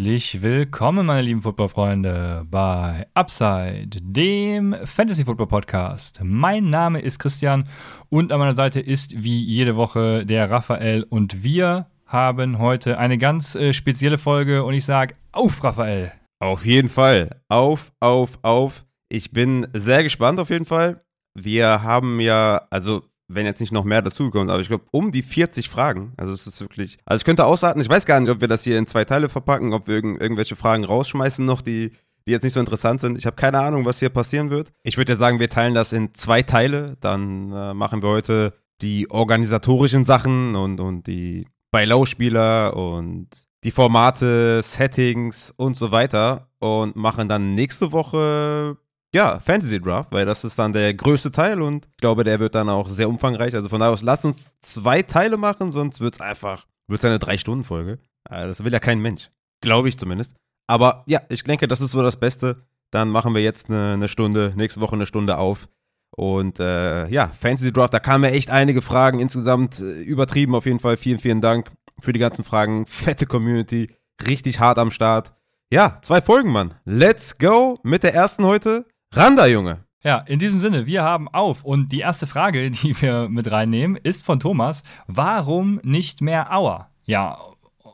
Herzlich willkommen, meine lieben Footballfreunde, bei Upside, dem Fantasy Football Podcast. Mein Name ist Christian und an meiner Seite ist wie jede Woche der Raphael und wir haben heute eine ganz äh, spezielle Folge und ich sage auf, Raphael. Auf jeden Fall. Auf, auf, auf. Ich bin sehr gespannt auf jeden Fall. Wir haben ja, also wenn jetzt nicht noch mehr dazukommt, aber ich glaube, um die 40 Fragen. Also es ist wirklich. Also ich könnte ausraten, ich weiß gar nicht, ob wir das hier in zwei Teile verpacken, ob wir irgend, irgendwelche Fragen rausschmeißen noch, die, die jetzt nicht so interessant sind. Ich habe keine Ahnung, was hier passieren wird. Ich würde ja sagen, wir teilen das in zwei Teile. Dann äh, machen wir heute die organisatorischen Sachen und, und die Buy-Low-Spieler und die Formate, Settings und so weiter und machen dann nächste Woche ja, Fantasy Draft, weil das ist dann der größte Teil und ich glaube, der wird dann auch sehr umfangreich. Also von daher aus, lass uns zwei Teile machen, sonst wird es einfach, wird eine Drei-Stunden-Folge. Also das will ja kein Mensch. Glaube ich zumindest. Aber ja, ich denke, das ist so das Beste. Dann machen wir jetzt eine, eine Stunde, nächste Woche eine Stunde auf. Und äh, ja, Fantasy Draft, da kamen ja echt einige Fragen. Insgesamt äh, übertrieben auf jeden Fall. Vielen, vielen Dank für die ganzen Fragen. Fette Community, richtig hart am Start. Ja, zwei Folgen, Mann. Let's go mit der ersten heute. Randa, Junge. Ja, in diesem Sinne, wir haben auf. Und die erste Frage, die wir mit reinnehmen, ist von Thomas. Warum nicht mehr Hour? Ja,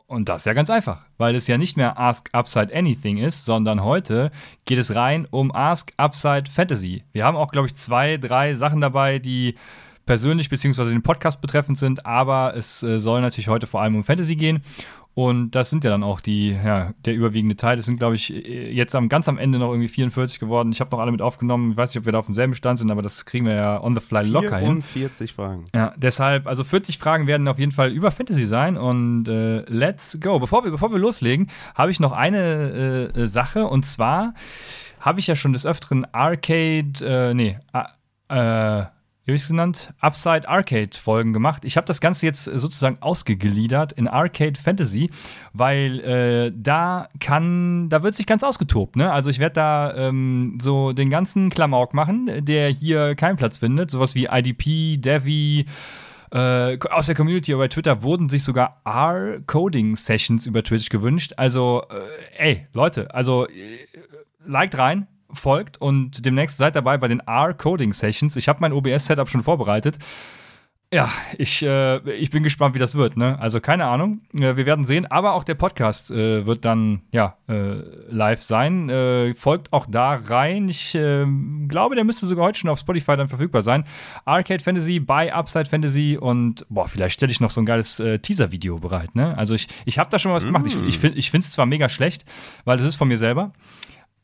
und das ist ja ganz einfach, weil es ja nicht mehr Ask Upside Anything ist, sondern heute geht es rein um Ask Upside Fantasy. Wir haben auch, glaube ich, zwei, drei Sachen dabei, die persönlich bzw. den Podcast betreffend sind, aber es äh, soll natürlich heute vor allem um Fantasy gehen. Und das sind ja dann auch die, ja, der überwiegende Teil. Das sind, glaube ich, jetzt am, ganz am Ende noch irgendwie 44 geworden. Ich habe noch alle mit aufgenommen. Ich weiß nicht, ob wir da auf demselben Stand sind, aber das kriegen wir ja on the fly locker 44 hin. 44 Fragen. Ja, deshalb, also 40 Fragen werden auf jeden Fall über Fantasy sein. Und äh, let's go. Bevor wir, bevor wir loslegen, habe ich noch eine äh, Sache. Und zwar habe ich ja schon des Öfteren Arcade, äh, nee, äh, wie habe ich es genannt? Upside Arcade Folgen gemacht. Ich habe das Ganze jetzt sozusagen ausgegliedert in Arcade Fantasy, weil äh, da kann, da wird sich ganz ausgetobt. Ne? Also ich werde da ähm, so den ganzen Klamauk machen, der hier keinen Platz findet. Sowas wie IDP, Devi, äh, aus der Community bei Twitter wurden sich sogar R-Coding-Sessions über Twitch gewünscht. Also, äh, ey, Leute, also äh, liked rein, folgt und demnächst seid dabei bei den R-Coding Sessions. Ich habe mein OBS-Setup schon vorbereitet. Ja, ich, äh, ich bin gespannt, wie das wird. Ne? Also keine Ahnung. Äh, wir werden sehen. Aber auch der Podcast äh, wird dann ja äh, live sein. Äh, folgt auch da rein. Ich ähm, glaube, der müsste sogar heute schon auf Spotify dann verfügbar sein. Arcade Fantasy bei Upside Fantasy und boah, vielleicht stelle ich noch so ein geiles Teaser-Video bereit. Ne? Also ich, ich habe da schon was mm. gemacht. Ich, ich finde es zwar mega schlecht, weil das ist von mir selber.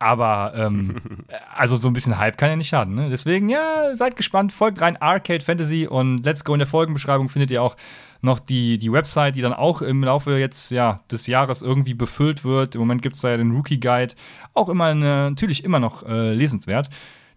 Aber ähm, also so ein bisschen Hype kann ja nicht schaden. Ne? Deswegen, ja, seid gespannt, folgt rein Arcade Fantasy und Let's Go in der Folgenbeschreibung findet ihr auch noch die, die Website, die dann auch im Laufe jetzt ja, des Jahres irgendwie befüllt wird. Im Moment gibt es da ja den Rookie Guide. Auch immer eine, natürlich immer noch äh, lesenswert.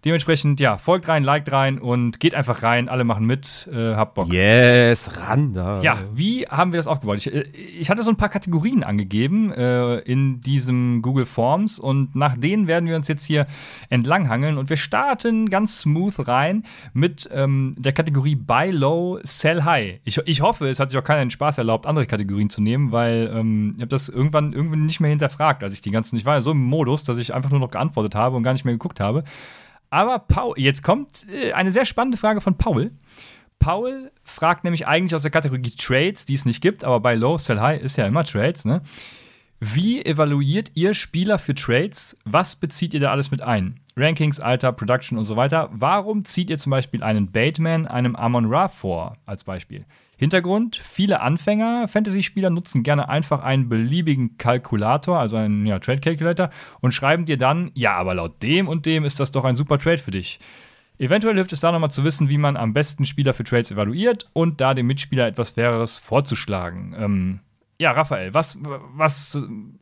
Dementsprechend, ja, folgt rein, liked rein und geht einfach rein. Alle machen mit. Äh, habt Bock. Yes, ran da. Ja, wie haben wir das aufgebaut? Ich, äh, ich hatte so ein paar Kategorien angegeben äh, in diesem Google Forms und nach denen werden wir uns jetzt hier entlanghangeln und wir starten ganz smooth rein mit ähm, der Kategorie Buy Low, Sell High. Ich, ich hoffe, es hat sich auch keiner den Spaß erlaubt, andere Kategorien zu nehmen, weil ähm, ich habe das irgendwann irgendwie nicht mehr hinterfragt, als ich die ganzen, ich war ja so im Modus, dass ich einfach nur noch geantwortet habe und gar nicht mehr geguckt habe. Aber Paul, jetzt kommt äh, eine sehr spannende Frage von Paul. Paul fragt nämlich eigentlich aus der Kategorie Trades, die es nicht gibt, aber bei Low, Sell High ist ja immer Trades, ne? Wie evaluiert ihr Spieler für Trades? Was bezieht ihr da alles mit ein? Rankings, Alter, Production und so weiter. Warum zieht ihr zum Beispiel einen Bateman einem Amon Ra vor, als Beispiel? Hintergrund: Viele Anfänger, Fantasy-Spieler nutzen gerne einfach einen beliebigen Kalkulator, also einen ja, Trade Calculator, und schreiben dir dann: Ja, aber laut dem und dem ist das doch ein super Trade für dich. Eventuell hilft es da nochmal zu wissen, wie man am besten Spieler für Trades evaluiert und da dem Mitspieler etwas Faireres vorzuschlagen. Ähm, ja, Raphael, was, was,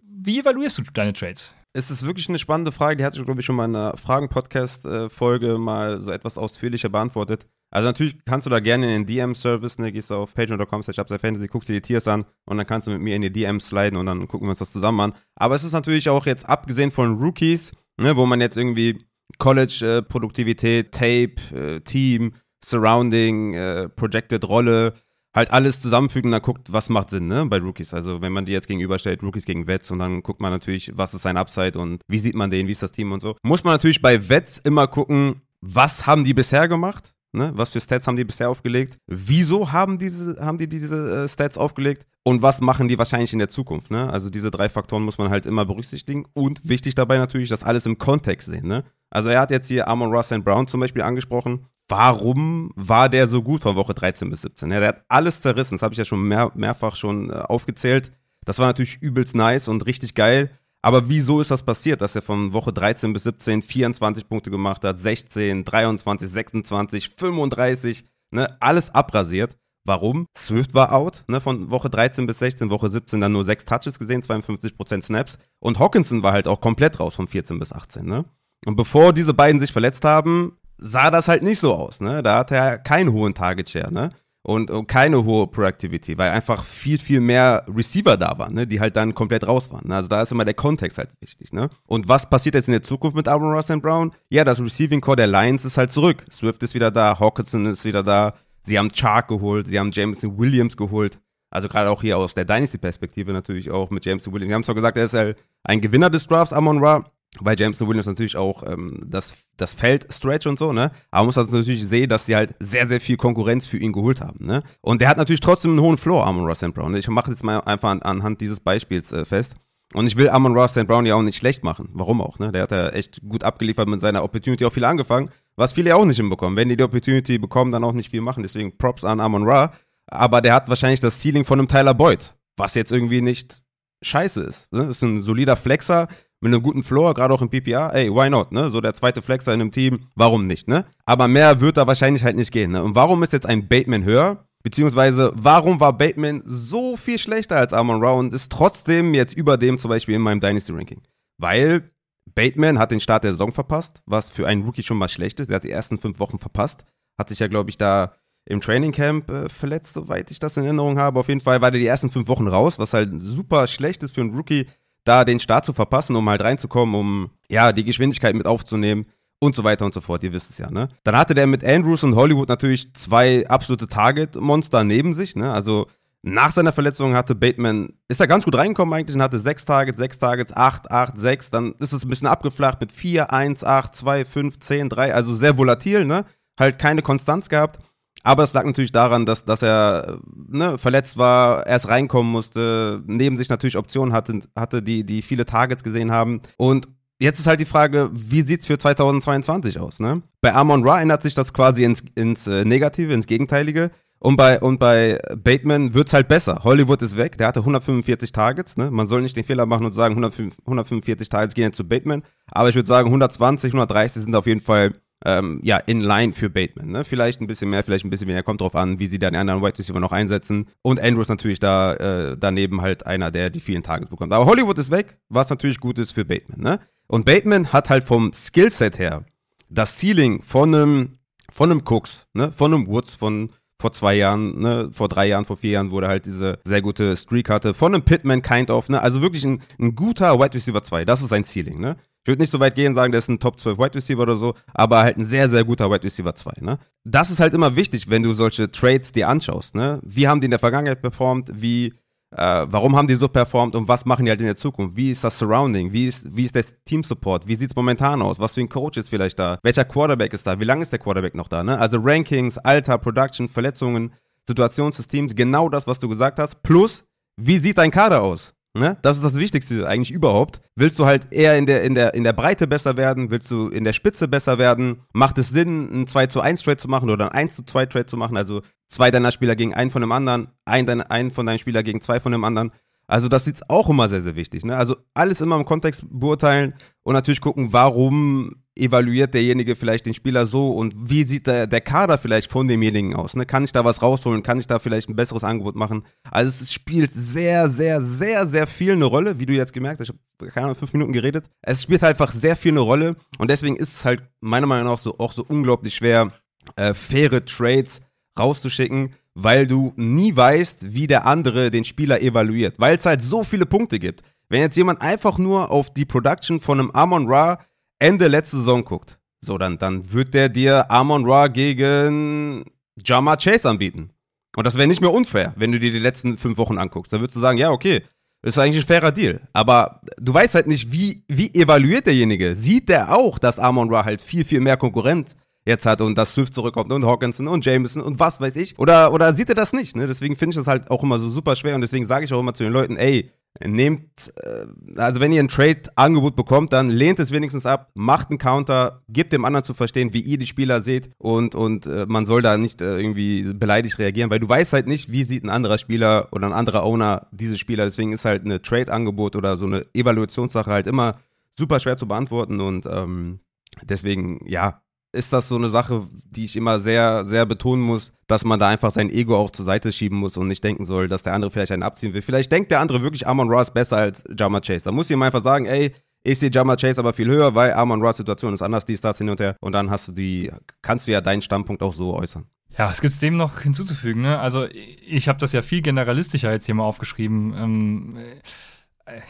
wie evaluierst du deine Trades? Es ist wirklich eine spannende Frage, die hatte ich, glaube ich, schon mal in einer Fragen-Podcast-Folge äh, mal so etwas ausführlicher beantwortet. Also natürlich kannst du da gerne in den DM-Service, ne, gehst du auf patreon.com slash fantasy, guckst dir die Tiers an und dann kannst du mit mir in die DMs sliden und dann gucken wir uns das zusammen an. Aber es ist natürlich auch jetzt abgesehen von Rookies, ne, wo man jetzt irgendwie College-Produktivität, äh, Tape, äh, Team, Surrounding, äh, Projected Rolle halt alles zusammenfügen und dann guckt, was macht Sinn, ne, bei Rookies. Also wenn man die jetzt gegenüberstellt, Rookies gegen Vets und dann guckt man natürlich, was ist sein Upside und wie sieht man den, wie ist das Team und so. Muss man natürlich bei Vets immer gucken, was haben die bisher gemacht? Ne? Was für Stats haben die bisher aufgelegt? Wieso haben, diese, haben die diese äh, Stats aufgelegt? Und was machen die wahrscheinlich in der Zukunft? Ne? Also diese drei Faktoren muss man halt immer berücksichtigen. Und wichtig dabei natürlich, das alles im Kontext sehen. Ne? Also er hat jetzt hier Amon Russ Brown zum Beispiel angesprochen warum war der so gut von Woche 13 bis 17? Ja, der hat alles zerrissen, das habe ich ja schon mehr, mehrfach schon äh, aufgezählt. Das war natürlich übelst nice und richtig geil. Aber wieso ist das passiert, dass er von Woche 13 bis 17 24 Punkte gemacht hat, 16, 23, 26, 35, ne, alles abrasiert? Warum? Swift war out, ne, von Woche 13 bis 16, Woche 17 dann nur 6 Touches gesehen, 52% Snaps. Und Hawkinson war halt auch komplett raus von 14 bis 18, ne? Und bevor diese beiden sich verletzt haben, sah das halt nicht so aus. Ne? Da hatte er keinen hohen Target Share ne? Und, und keine hohe Productivity, weil einfach viel, viel mehr Receiver da waren, ne? die halt dann komplett raus waren. Also da ist immer der Kontext halt wichtig. Ne? Und was passiert jetzt in der Zukunft mit Aaron Ross Brown? Ja, das Receiving Core der Lions ist halt zurück. Swift ist wieder da, Hawkinson ist wieder da. Sie haben Chark geholt, sie haben Jameson Williams geholt. Also gerade auch hier aus der Dynasty-Perspektive natürlich auch mit Jameson Williams. Wir haben zwar gesagt, er ist halt ein Gewinner des Drafts, Amon Ra, weil Jameson Williams natürlich auch ähm, das, das Feld stretch und so, ne? Aber man muss also natürlich sehen, dass sie halt sehr, sehr viel Konkurrenz für ihn geholt haben, ne? Und der hat natürlich trotzdem einen hohen Floor, Amon Ross Brown. Ich mache jetzt mal einfach an, anhand dieses Beispiels äh, fest. Und ich will Amon Ross Brown ja auch nicht schlecht machen. Warum auch, ne? Der hat ja echt gut abgeliefert mit seiner Opportunity, auch viel angefangen, was viele ja auch nicht hinbekommen. Wenn die die Opportunity bekommen, dann auch nicht viel machen. Deswegen Props an Amon Ra. Aber der hat wahrscheinlich das Ceiling von einem Tyler Boyd, was jetzt irgendwie nicht scheiße ist. Ne? Ist ein solider Flexer, mit einem guten Floor, gerade auch im PPA, ey, why not, ne? So der zweite Flexer in einem Team, warum nicht, ne? Aber mehr wird da wahrscheinlich halt nicht gehen, ne? Und warum ist jetzt ein Bateman höher? Beziehungsweise, warum war Bateman so viel schlechter als Amon Ra und ist trotzdem jetzt über dem zum Beispiel in meinem Dynasty-Ranking? Weil Bateman hat den Start der Saison verpasst, was für einen Rookie schon mal schlecht ist. Er hat die ersten fünf Wochen verpasst. Hat sich ja, glaube ich, da im Trainingcamp äh, verletzt, soweit ich das in Erinnerung habe. Auf jeden Fall war der die ersten fünf Wochen raus, was halt super schlecht ist für einen Rookie, da den Start zu verpassen, um halt reinzukommen, um ja die Geschwindigkeit mit aufzunehmen und so weiter und so fort. Ihr wisst es ja, ne? Dann hatte der mit Andrews und Hollywood natürlich zwei absolute Target-Monster neben sich, ne? Also nach seiner Verletzung hatte Bateman, ist er ganz gut reingekommen eigentlich und hatte sechs Targets, sechs Targets, acht, acht, sechs. Dann ist es ein bisschen abgeflacht mit vier, eins, acht, zwei, fünf, zehn, drei. Also sehr volatil, ne? Halt keine Konstanz gehabt. Aber es lag natürlich daran, dass, dass er ne, verletzt war, erst reinkommen musste, neben sich natürlich Optionen hatte, hatte die, die viele Targets gesehen haben. Und jetzt ist halt die Frage, wie sieht es für 2022 aus? Ne? Bei Amon Ra ändert sich das quasi ins, ins äh, Negative, ins Gegenteilige. Und bei, und bei Bateman wird es halt besser. Hollywood ist weg, der hatte 145 Targets. Ne? Man soll nicht den Fehler machen und sagen, 145 Targets gehen jetzt zu Bateman. Aber ich würde sagen, 120, 130 sind auf jeden Fall ähm, ja, in line für Bateman. Ne? Vielleicht ein bisschen mehr, vielleicht ein bisschen weniger. Kommt drauf an, wie sie dann anderen White Receiver noch einsetzen. Und Andrews natürlich da äh, daneben halt einer, der die vielen Tages bekommt. Aber Hollywood ist weg, was natürlich gut ist für Bateman. Ne? Und Bateman hat halt vom Skillset her das Ceiling von einem, von einem Cooks, ne? von einem Woods, von vor zwei Jahren, ne, vor drei Jahren, vor vier Jahren, er halt diese sehr gute Streak hatte, von einem Pitman kind of, ne, also wirklich ein, ein guter Wide Receiver 2, das ist sein Ceiling, ne. Ich würde nicht so weit gehen und sagen, der ist ein Top 12 Wide Receiver oder so, aber halt ein sehr, sehr guter Wide Receiver 2. Ne? Das ist halt immer wichtig, wenn du solche Trades dir anschaust. Ne? Wie haben die in der Vergangenheit performt? Wie, äh, warum haben die so performt und was machen die halt in der Zukunft? Wie ist das Surrounding? Wie ist, wie ist der Team-Support? Wie sieht es momentan aus? Was für ein Coach ist vielleicht da? Welcher Quarterback ist da? Wie lange ist der Quarterback noch da? Ne? Also Rankings, Alter, Production, Verletzungen, Situationssystems, genau das, was du gesagt hast. Plus, wie sieht dein Kader aus? Ne? Das ist das Wichtigste eigentlich überhaupt. Willst du halt eher in der, in, der, in der Breite besser werden? Willst du in der Spitze besser werden? Macht es Sinn, ein 2 zu 1 Trade zu machen oder ein 1 zu 2 Trade zu machen? Also zwei deiner Spieler gegen einen von dem anderen, ein, dein, ein von deinen Spieler gegen zwei von dem anderen. Also das ist auch immer sehr, sehr wichtig. Ne? Also alles immer im Kontext beurteilen und natürlich gucken, warum evaluiert derjenige vielleicht den Spieler so und wie sieht der, der Kader vielleicht von demjenigen aus? Ne? Kann ich da was rausholen? Kann ich da vielleicht ein besseres Angebot machen? Also es spielt sehr, sehr, sehr, sehr viel eine Rolle, wie du jetzt gemerkt hast. Ich habe keine Ahnung, fünf Minuten geredet. Es spielt halt einfach sehr viel eine Rolle und deswegen ist es halt meiner Meinung nach so, auch so unglaublich schwer, äh, faire Trades rauszuschicken, weil du nie weißt, wie der andere den Spieler evaluiert, weil es halt so viele Punkte gibt. Wenn jetzt jemand einfach nur auf die Production von einem Amon Ra Ende letzte Saison guckt, so dann, dann wird der dir Amon Ra gegen Jama Chase anbieten. Und das wäre nicht mehr unfair, wenn du dir die letzten fünf Wochen anguckst. Da würdest du sagen, ja, okay, ist eigentlich ein fairer Deal. Aber du weißt halt nicht, wie, wie evaluiert derjenige? Sieht der auch, dass Amon Ra halt viel, viel mehr Konkurrent jetzt hat und dass Swift zurückkommt und Hawkinson und Jameson und was weiß ich. Oder, oder sieht er das nicht? Ne? Deswegen finde ich das halt auch immer so super schwer und deswegen sage ich auch immer zu den Leuten, ey, Nehmt, äh, also wenn ihr ein Trade-Angebot bekommt, dann lehnt es wenigstens ab, macht einen Counter, gebt dem anderen zu verstehen, wie ihr die Spieler seht und, und äh, man soll da nicht äh, irgendwie beleidigt reagieren, weil du weißt halt nicht, wie sieht ein anderer Spieler oder ein anderer Owner diese Spieler. Deswegen ist halt eine Trade-Angebot oder so eine Evaluationssache halt immer super schwer zu beantworten und ähm, deswegen, ja, ist das so eine Sache, die ich immer sehr, sehr betonen muss, dass man da einfach sein Ego auch zur Seite schieben muss und nicht denken soll, dass der andere vielleicht einen abziehen will. Vielleicht denkt der andere wirklich, Amon Ross besser als Jama Chase. Da muss ihm einfach sagen, ey, ich sehe Jama Chase aber viel höher, weil Amon Ross Situation ist anders, dies, das hin und her. Und dann hast du die, kannst du ja deinen Standpunkt auch so äußern. Ja, es gibt dem noch hinzuzufügen. Ne? Also ich habe das ja viel generalistischer jetzt hier mal aufgeschrieben. Ähm, äh,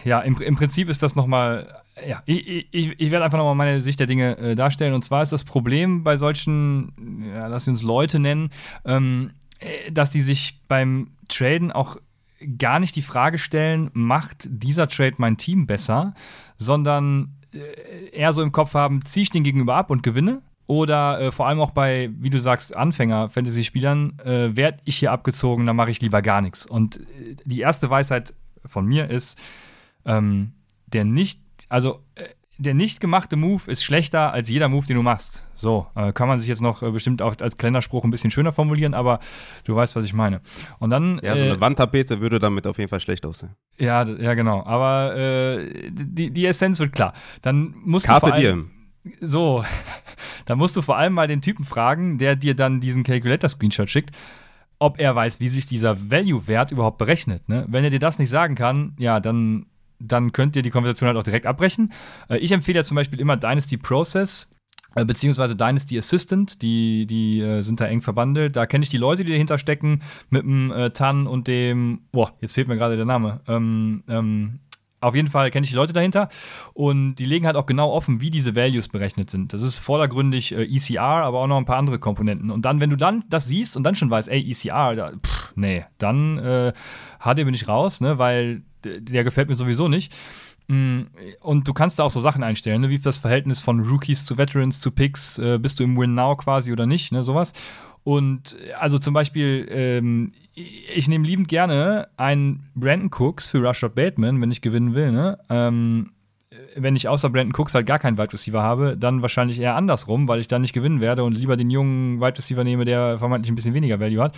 ja, im, im Prinzip ist das nochmal ja, ich, ich, ich werde einfach nochmal meine Sicht der Dinge äh, darstellen. Und zwar ist das Problem bei solchen, ja, lass uns Leute nennen, ähm, äh, dass die sich beim Traden auch gar nicht die Frage stellen, macht dieser Trade mein Team besser, sondern äh, eher so im Kopf haben, ziehe ich den gegenüber ab und gewinne? Oder äh, vor allem auch bei, wie du sagst, Anfänger-Fantasy-Spielern, äh, werde ich hier abgezogen, dann mache ich lieber gar nichts. Und äh, die erste Weisheit von mir ist, ähm, der nicht also äh, der nicht gemachte Move ist schlechter als jeder Move, den du machst. So, äh, kann man sich jetzt noch äh, bestimmt auch als Kalenderspruch ein bisschen schöner formulieren, aber du weißt, was ich meine. Und dann. Ja, so eine äh, Wandtapete würde damit auf jeden Fall schlecht aussehen. Ja, ja, genau. Aber äh, die, die Essenz wird klar. Dann musst Carpe du. Vor allem, So, dann musst du vor allem mal den Typen fragen, der dir dann diesen Calculator-Screenshot schickt, ob er weiß, wie sich dieser Value-Wert überhaupt berechnet. Ne? Wenn er dir das nicht sagen kann, ja, dann dann könnt ihr die Konversation halt auch direkt abbrechen. Äh, ich empfehle ja zum Beispiel immer Dynasty Process äh, beziehungsweise Dynasty Assistant, die, die äh, sind da eng verbandelt. Da kenne ich die Leute, die dahinter stecken, mit dem äh, Tan und dem, boah, jetzt fehlt mir gerade der Name. Ähm, ähm, auf jeden Fall kenne ich die Leute dahinter und die legen halt auch genau offen, wie diese Values berechnet sind. Das ist vordergründig äh, ECR, aber auch noch ein paar andere Komponenten. Und dann, wenn du dann das siehst und dann schon weißt, ey, ECR, da, pff, nee, dann äh, HD bin ich raus, ne, weil der gefällt mir sowieso nicht. Mm, und du kannst da auch so Sachen einstellen, ne? wie das Verhältnis von Rookies zu Veterans zu Picks, äh, bist du im Win Now quasi oder nicht, ne? sowas. Und also zum Beispiel, ähm, ich nehme liebend gerne einen Brandon Cooks für Rashad Bateman, wenn ich gewinnen will. Ne? Ähm, wenn ich außer Brandon Cooks halt gar keinen Wide Receiver habe, dann wahrscheinlich eher andersrum, weil ich dann nicht gewinnen werde und lieber den jungen Wide Receiver nehme, der vermeintlich ein bisschen weniger Value hat.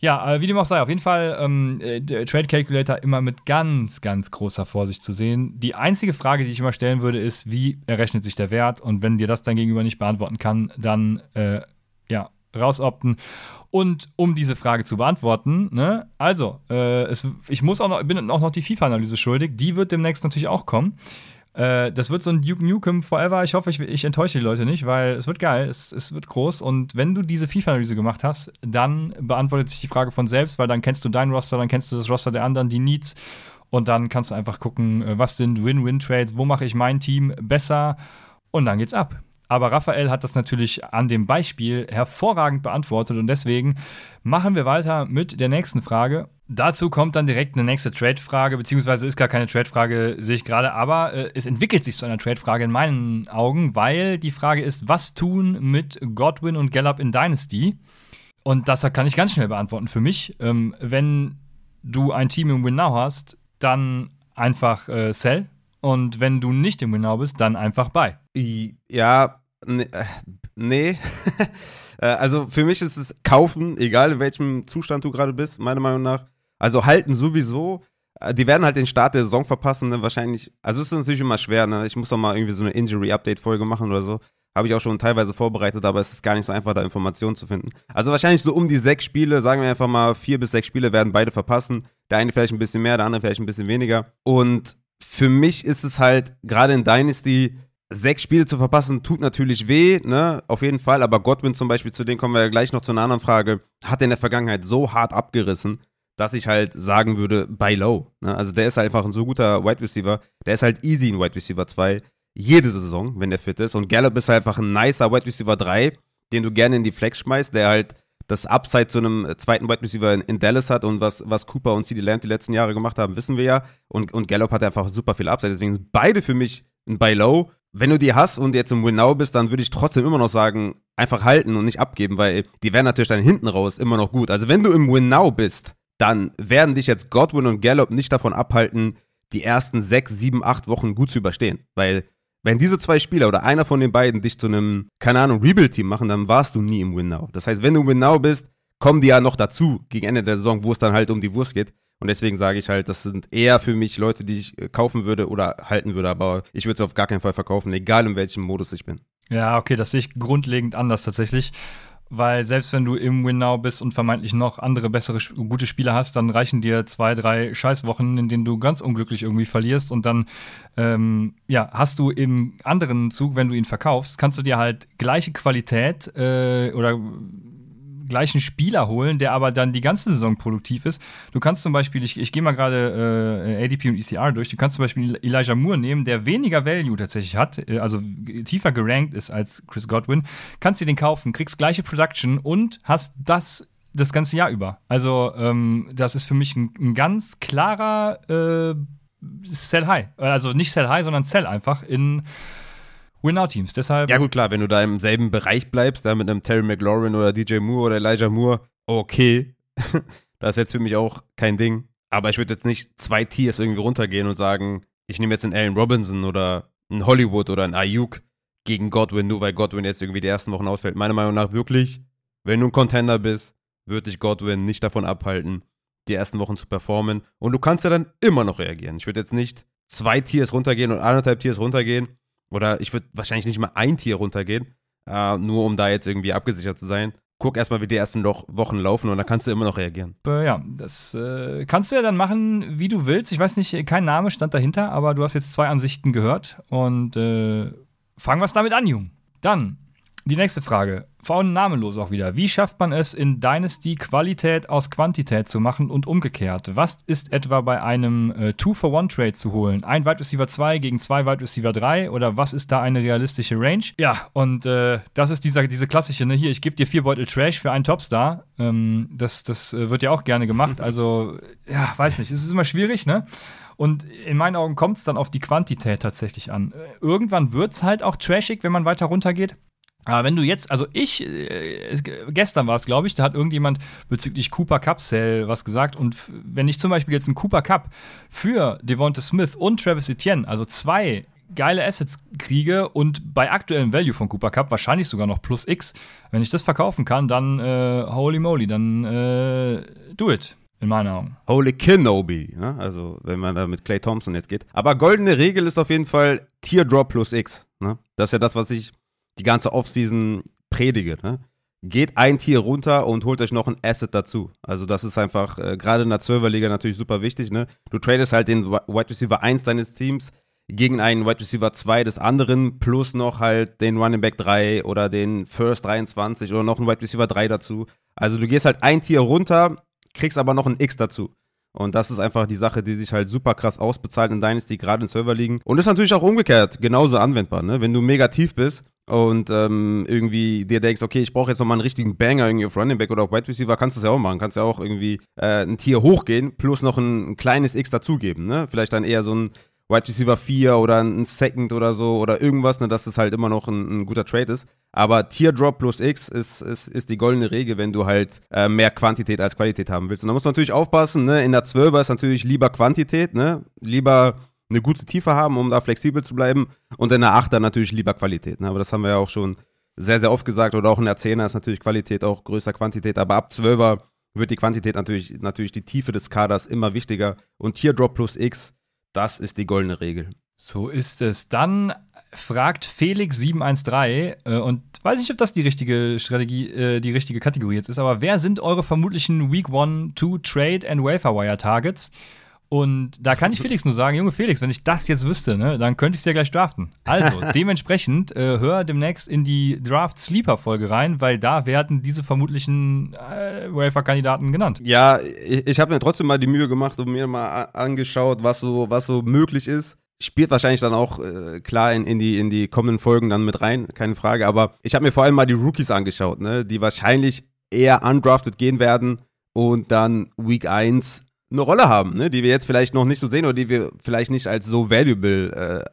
Ja, äh, wie dem auch sei, auf jeden Fall ähm, äh, Trade Calculator immer mit ganz, ganz großer Vorsicht zu sehen. Die einzige Frage, die ich immer stellen würde, ist, wie errechnet sich der Wert? Und wenn dir das dein Gegenüber nicht beantworten kann, dann äh, ja, rausopten. Und um diese Frage zu beantworten, ne, also, äh, es, ich muss auch noch, bin auch noch die FIFA-Analyse schuldig. Die wird demnächst natürlich auch kommen. Äh, das wird so ein Duke Nukem Forever. Ich hoffe, ich, ich enttäusche die Leute nicht, weil es wird geil, es, es wird groß. Und wenn du diese FIFA-Analyse gemacht hast, dann beantwortet sich die Frage von selbst, weil dann kennst du dein Roster, dann kennst du das Roster der anderen, die Needs. Und dann kannst du einfach gucken, äh, was sind Win-Win-Trades, wo mache ich mein Team besser. Und dann geht's ab. Aber Raphael hat das natürlich an dem Beispiel hervorragend beantwortet und deswegen machen wir weiter mit der nächsten Frage. Dazu kommt dann direkt eine nächste Trade-Frage, beziehungsweise ist gar keine Trade-Frage, sehe ich gerade, aber äh, es entwickelt sich zu einer Trade-Frage in meinen Augen, weil die Frage ist, was tun mit Godwin und Gallup in Dynasty? Und das kann ich ganz schnell beantworten für mich. Ähm, wenn du ein Team im Win Now hast, dann einfach äh, sell. Und wenn du nicht im Win Now bist, dann einfach buy. Ja, ne, äh, nee. Äh, also für mich ist es kaufen, egal in welchem Zustand du gerade bist, meiner Meinung nach. Also halten sowieso. Äh, die werden halt den Start der Saison verpassen, ne? wahrscheinlich. Also es ist natürlich immer schwer, ne? Ich muss doch mal irgendwie so eine Injury-Update-Folge machen oder so. Habe ich auch schon teilweise vorbereitet, aber es ist gar nicht so einfach, da Informationen zu finden. Also wahrscheinlich so um die sechs Spiele, sagen wir einfach mal, vier bis sechs Spiele werden beide verpassen. Der eine vielleicht ein bisschen mehr, der andere vielleicht ein bisschen weniger. Und für mich ist es halt, gerade in Dynasty, sechs Spiele zu verpassen, tut natürlich weh, ne? Auf jeden Fall. Aber Godwin zum Beispiel, zu dem kommen wir ja gleich noch zu einer anderen Frage, hat in der Vergangenheit so hart abgerissen, dass ich halt sagen würde, buy low. Ne? Also der ist halt einfach ein so guter Wide Receiver. Der ist halt easy ein Wide Receiver 2. Jede Saison, wenn der fit ist. Und Gallup ist halt einfach ein nicer Wide Receiver 3, den du gerne in die Flex schmeißt, der halt das Upside zu einem zweiten Wide Receiver in, in, Dallas hat und was, was Cooper und CD Lamb die letzten Jahre gemacht haben, wissen wir ja. Und, und Gallup hat einfach super viel Upside. Deswegen sind beide für mich ein Buy Low. Wenn du die hast und jetzt im Win-Now bist, dann würde ich trotzdem immer noch sagen, einfach halten und nicht abgeben, weil die werden natürlich dann hinten raus immer noch gut. Also wenn du im Win-Now bist, dann werden dich jetzt Godwin und Gallup nicht davon abhalten, die ersten sechs, sieben, acht Wochen gut zu überstehen. Weil wenn diese zwei Spieler oder einer von den beiden dich zu einem, keine Ahnung, Rebuild-Team machen, dann warst du nie im Win-Now. Das heißt, wenn du im Win-Now bist, kommen die ja noch dazu gegen Ende der Saison, wo es dann halt um die Wurst geht. Und deswegen sage ich halt, das sind eher für mich Leute, die ich äh, kaufen würde oder halten würde. Aber ich würde sie auf gar keinen Fall verkaufen, egal in welchem Modus ich bin. Ja, okay, das sehe ich grundlegend anders tatsächlich. Weil selbst wenn du im Win-Now bist und vermeintlich noch andere, bessere, gute Spieler hast, dann reichen dir zwei, drei Scheißwochen, in denen du ganz unglücklich irgendwie verlierst. Und dann, ähm, ja, hast du im anderen Zug, wenn du ihn verkaufst, kannst du dir halt gleiche Qualität äh, oder gleichen Spieler holen, der aber dann die ganze Saison produktiv ist. Du kannst zum Beispiel, ich, ich gehe mal gerade äh, ADP und ECR durch, du kannst zum Beispiel Elijah Moore nehmen, der weniger Value tatsächlich hat, äh, also tiefer gerankt ist als Chris Godwin, kannst dir den kaufen, kriegst gleiche Production und hast das das ganze Jahr über. Also ähm, das ist für mich ein, ein ganz klarer äh, Sell High. Also nicht Sell High, sondern Sell einfach in Winnow-Teams. Deshalb. Ja, gut, klar, wenn du da im selben Bereich bleibst, da mit einem Terry McLaurin oder DJ Moore oder Elijah Moore, okay. das ist jetzt für mich auch kein Ding. Aber ich würde jetzt nicht zwei Tiers irgendwie runtergehen und sagen, ich nehme jetzt einen Allen Robinson oder einen Hollywood oder einen Ayuk gegen Godwin, nur weil Godwin jetzt irgendwie die ersten Wochen ausfällt. Meiner Meinung nach wirklich, wenn du ein Contender bist, würde ich Godwin nicht davon abhalten, die ersten Wochen zu performen. Und du kannst ja dann immer noch reagieren. Ich würde jetzt nicht zwei Tiers runtergehen und anderthalb Tiers runtergehen oder ich würde wahrscheinlich nicht mal ein Tier runtergehen, äh, nur um da jetzt irgendwie abgesichert zu sein. Guck erstmal, wie die ersten Wochen laufen und dann kannst du immer noch reagieren. Ja, das äh, kannst du ja dann machen, wie du willst. Ich weiß nicht, kein Name stand dahinter, aber du hast jetzt zwei Ansichten gehört und äh, fangen wir es damit an, Jung. Dann die nächste Frage, vorhin namenlos auch wieder. Wie schafft man es in Dynasty Qualität aus Quantität zu machen und umgekehrt? Was ist etwa bei einem äh, Two-for-One-Trade zu holen? Ein Wide Receiver 2 gegen zwei Wide Receiver 3 oder was ist da eine realistische Range? Ja, und äh, das ist dieser, diese klassische, ne? hier, ich gebe dir vier Beutel Trash für einen Topstar. Ähm, das das äh, wird ja auch gerne gemacht. Also, ja, weiß nicht, es ist immer schwierig, ne? Und in meinen Augen kommt es dann auf die Quantität tatsächlich an. Äh, irgendwann wird es halt auch trashig, wenn man weiter runtergeht. Aber wenn du jetzt, also ich, äh, gestern war es, glaube ich, da hat irgendjemand bezüglich Cooper Cup Sale was gesagt. Und wenn ich zum Beispiel jetzt einen Cooper Cup für Devonta Smith und Travis Etienne, also zwei geile Assets kriege und bei aktuellem Value von Cooper Cup wahrscheinlich sogar noch plus X, wenn ich das verkaufen kann, dann äh, holy moly, dann äh, do it. In meinen Augen. Holy Kenobi, ne? also wenn man da mit Clay Thompson jetzt geht. Aber goldene Regel ist auf jeden Fall Teardrop plus X. Ne? Das ist ja das, was ich die ganze Offseason predige. Ne? Geht ein Tier runter und holt euch noch ein Asset dazu. Also das ist einfach äh, gerade in der 12er Liga natürlich super wichtig. Ne? Du tradest halt den Wide Receiver 1 deines Teams gegen einen Wide Receiver 2 des anderen plus noch halt den Running Back 3 oder den First 23 oder noch einen Wide Receiver 3 dazu. Also du gehst halt ein Tier runter, kriegst aber noch ein X dazu. Und das ist einfach die Sache, die sich halt super krass ausbezahlt in Dynasty, gerade in Server liegen. Und ist natürlich auch umgekehrt genauso anwendbar. Ne? Wenn du mega tief bist und ähm, irgendwie dir denkst, okay, ich brauche jetzt nochmal einen richtigen Banger irgendwie auf Running Back oder auf Wide Receiver, kannst du das ja auch machen. Kannst ja auch irgendwie äh, ein Tier hochgehen, plus noch ein, ein kleines X dazugeben, ne? Vielleicht dann eher so ein Wide Receiver 4 oder ein Second oder so oder irgendwas, ne, dass das halt immer noch ein, ein guter Trade ist. Aber Teardrop plus X ist, ist, ist die goldene Regel, wenn du halt äh, mehr Quantität als Qualität haben willst. Und da musst du natürlich aufpassen, ne? In der 12er ist natürlich lieber Quantität, ne? Lieber eine gute Tiefe haben, um da flexibel zu bleiben. Und in der Achter natürlich lieber Qualität. Ne? Aber das haben wir ja auch schon sehr, sehr oft gesagt. Oder auch in der Zehner ist natürlich Qualität auch größer Quantität. Aber ab Zwölfer wird die Quantität natürlich, natürlich die Tiefe des Kaders immer wichtiger. Und Teardrop plus X, das ist die goldene Regel. So ist es. Dann fragt Felix713 äh, und weiß nicht, ob das die richtige Strategie, äh, die richtige Kategorie jetzt ist, aber wer sind eure vermutlichen Week 1, 2 Trade and Wafer Wire Targets? Und da kann ich Felix nur sagen, Junge Felix, wenn ich das jetzt wüsste, ne, dann könnte ich es ja gleich draften. Also, dementsprechend äh, hör demnächst in die Draft Sleeper Folge rein, weil da werden diese vermutlichen äh, Wafer-Kandidaten genannt. Ja, ich, ich habe mir trotzdem mal die Mühe gemacht und mir mal angeschaut, was so, was so möglich ist. Spielt wahrscheinlich dann auch äh, klar in, in, die, in die kommenden Folgen dann mit rein, keine Frage. Aber ich habe mir vor allem mal die Rookies angeschaut, ne, die wahrscheinlich eher undrafted gehen werden und dann Week 1 eine Rolle haben, ne, die wir jetzt vielleicht noch nicht so sehen oder die wir vielleicht nicht als so valuable äh,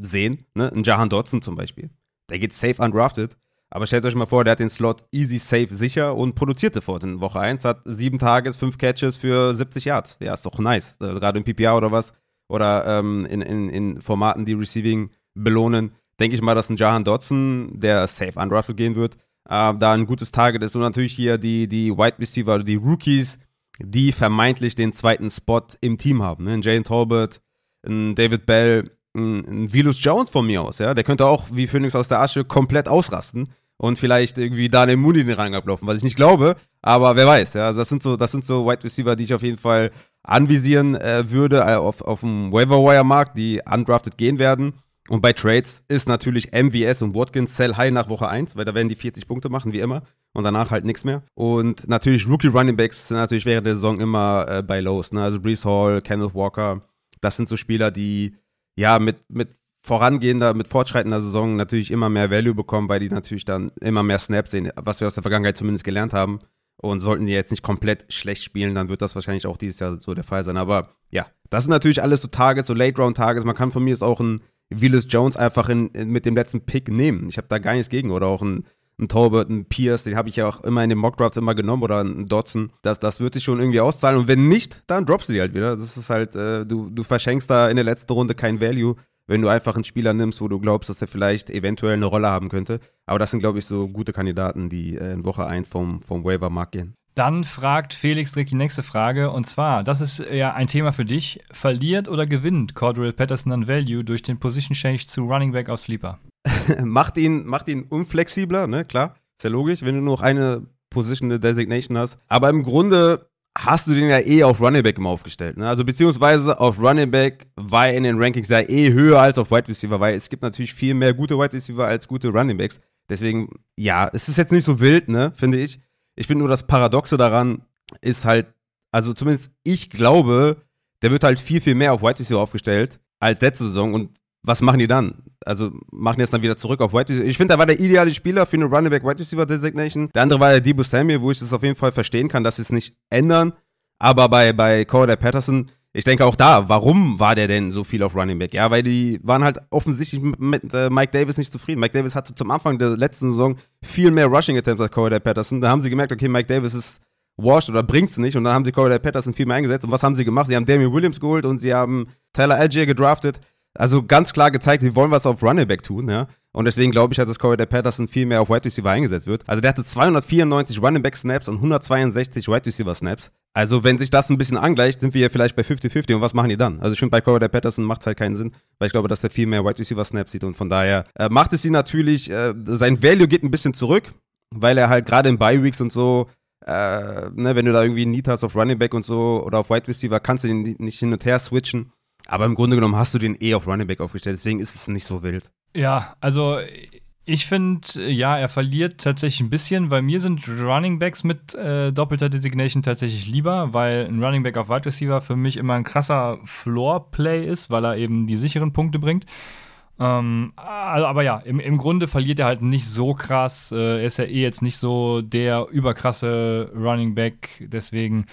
sehen. Ne? Ein Jahan Dodson zum Beispiel. Der geht safe undrafted. Aber stellt euch mal vor, der hat den Slot easy, safe, sicher und produzierte sofort in Woche 1, hat sieben Tages, fünf Catches für 70 Yards. Ja, ist doch nice. Also gerade im PPA oder was. Oder ähm, in, in, in Formaten, die Receiving belohnen. Denke ich mal, dass ein Jahan Dodson, der safe undrafted gehen wird, äh, da ein gutes Target ist. Und natürlich hier die, die Wide Receiver, die Rookies, die vermeintlich den zweiten Spot im Team haben. Ne? Ein Jalen Talbot, ein David Bell, ein, Vilus Jones von mir aus. Ja? Der könnte auch wie Phoenix aus der Asche komplett ausrasten und vielleicht irgendwie Daniel Mooney den Rang ablaufen, was ich nicht glaube, aber wer weiß. Ja? Das, sind so, das sind so Wide Receiver, die ich auf jeden Fall anvisieren äh, würde äh, auf, auf dem Waiver-Wire-Markt, die undrafted gehen werden. Und bei Trades ist natürlich MVS und Watkins Sell High nach Woche 1, weil da werden die 40 Punkte machen, wie immer. Und danach halt nichts mehr. Und natürlich Rookie Running Backs sind natürlich während der Saison immer äh, bei Lows. Ne? Also Brees Hall, Kenneth Walker, das sind so Spieler, die ja mit, mit vorangehender, mit fortschreitender Saison natürlich immer mehr Value bekommen, weil die natürlich dann immer mehr Snaps sehen, was wir aus der Vergangenheit zumindest gelernt haben. Und sollten die jetzt nicht komplett schlecht spielen, dann wird das wahrscheinlich auch dieses Jahr so der Fall sein. Aber ja, das sind natürlich alles so Targets, so Late-Round-Targets. Man kann von mir jetzt auch ein Willis Jones einfach in, in, mit dem letzten Pick nehmen. Ich habe da gar nichts gegen. Oder auch ein, ein Talbot, ein Pierce, den habe ich ja auch immer in den Mockdrafts immer genommen. Oder ein Dodson. Das, das wird sich schon irgendwie auszahlen. Und wenn nicht, dann droppst du die halt wieder. Das ist halt, äh, du, du verschenkst da in der letzten Runde kein Value, wenn du einfach einen Spieler nimmst, wo du glaubst, dass er vielleicht eventuell eine Rolle haben könnte. Aber das sind, glaube ich, so gute Kandidaten, die äh, in Woche 1 vom, vom Waiver-Markt gehen. Dann fragt Felix direkt die nächste Frage. Und zwar, das ist ja ein Thema für dich. Verliert oder gewinnt Cordell Patterson an Value durch den Position Change zu Running Back auf Sleeper? macht, ihn, macht ihn unflexibler, ne? Klar. Ist ja logisch, wenn du nur noch eine Position eine Designation hast. Aber im Grunde hast du den ja eh auf Running Back immer aufgestellt. Ne? Also beziehungsweise auf Running Back war er in den Rankings ja eh höher als auf Wide Receiver, weil es gibt natürlich viel mehr gute Wide Receiver als gute Running Backs. Deswegen, ja, es ist jetzt nicht so wild, ne, finde ich. Ich finde nur das Paradoxe daran ist halt, also zumindest ich glaube, der wird halt viel, viel mehr auf White Receiver aufgestellt als letzte Saison. Und was machen die dann? Also machen die jetzt dann wieder zurück auf White Receiver. Ich finde, da war der ideale Spieler für eine Running Back White Receiver Designation. Der andere war der Debo Samuel, wo ich das auf jeden Fall verstehen kann, dass sie es nicht ändern. Aber bei, bei Corey Patterson, ich denke auch da, warum war der denn so viel auf Running Back? Ja, weil die waren halt offensichtlich mit, äh, Mike Davis nicht zufrieden. Mike Davis hatte zum Anfang der letzten Saison viel mehr Rushing Attempts als Corey Patterson. Da haben sie gemerkt, okay, Mike Davis ist washed oder bringt's nicht. Und dann haben sie Corey Patterson viel mehr eingesetzt. Und was haben sie gemacht? Sie haben Damian Williams geholt und sie haben Tyler Algier gedraftet. Also ganz klar gezeigt, sie wollen was auf Running Back tun, ja. Und deswegen glaube ich, halt, dass Corey Patterson viel mehr auf Wide Receiver eingesetzt wird. Also der hatte 294 Running Back Snaps und 162 Wide Receiver Snaps. Also wenn sich das ein bisschen angleicht, sind wir ja vielleicht bei 50-50 und was machen die dann? Also ich finde, bei Corey Patterson macht es halt keinen Sinn, weil ich glaube, dass er viel mehr Wide Receiver Snaps sieht und von daher äh, macht es ihn natürlich, äh, sein Value geht ein bisschen zurück, weil er halt gerade in Bye Weeks und so äh, ne, wenn du da irgendwie einen Need hast auf Running Back und so oder auf Wide Receiver, kannst du den nicht hin und her switchen. Aber im Grunde genommen hast du den eh auf Running Back aufgestellt, deswegen ist es nicht so wild. Ja, also ich finde, ja, er verliert tatsächlich ein bisschen, weil mir sind Running Backs mit äh, doppelter Designation tatsächlich lieber, weil ein Running Back auf Wide Receiver für mich immer ein krasser Floor-Play ist, weil er eben die sicheren Punkte bringt. Ähm, also, aber ja, im, im Grunde verliert er halt nicht so krass. Äh, er ist ja eh jetzt nicht so der überkrasse Running Back, deswegen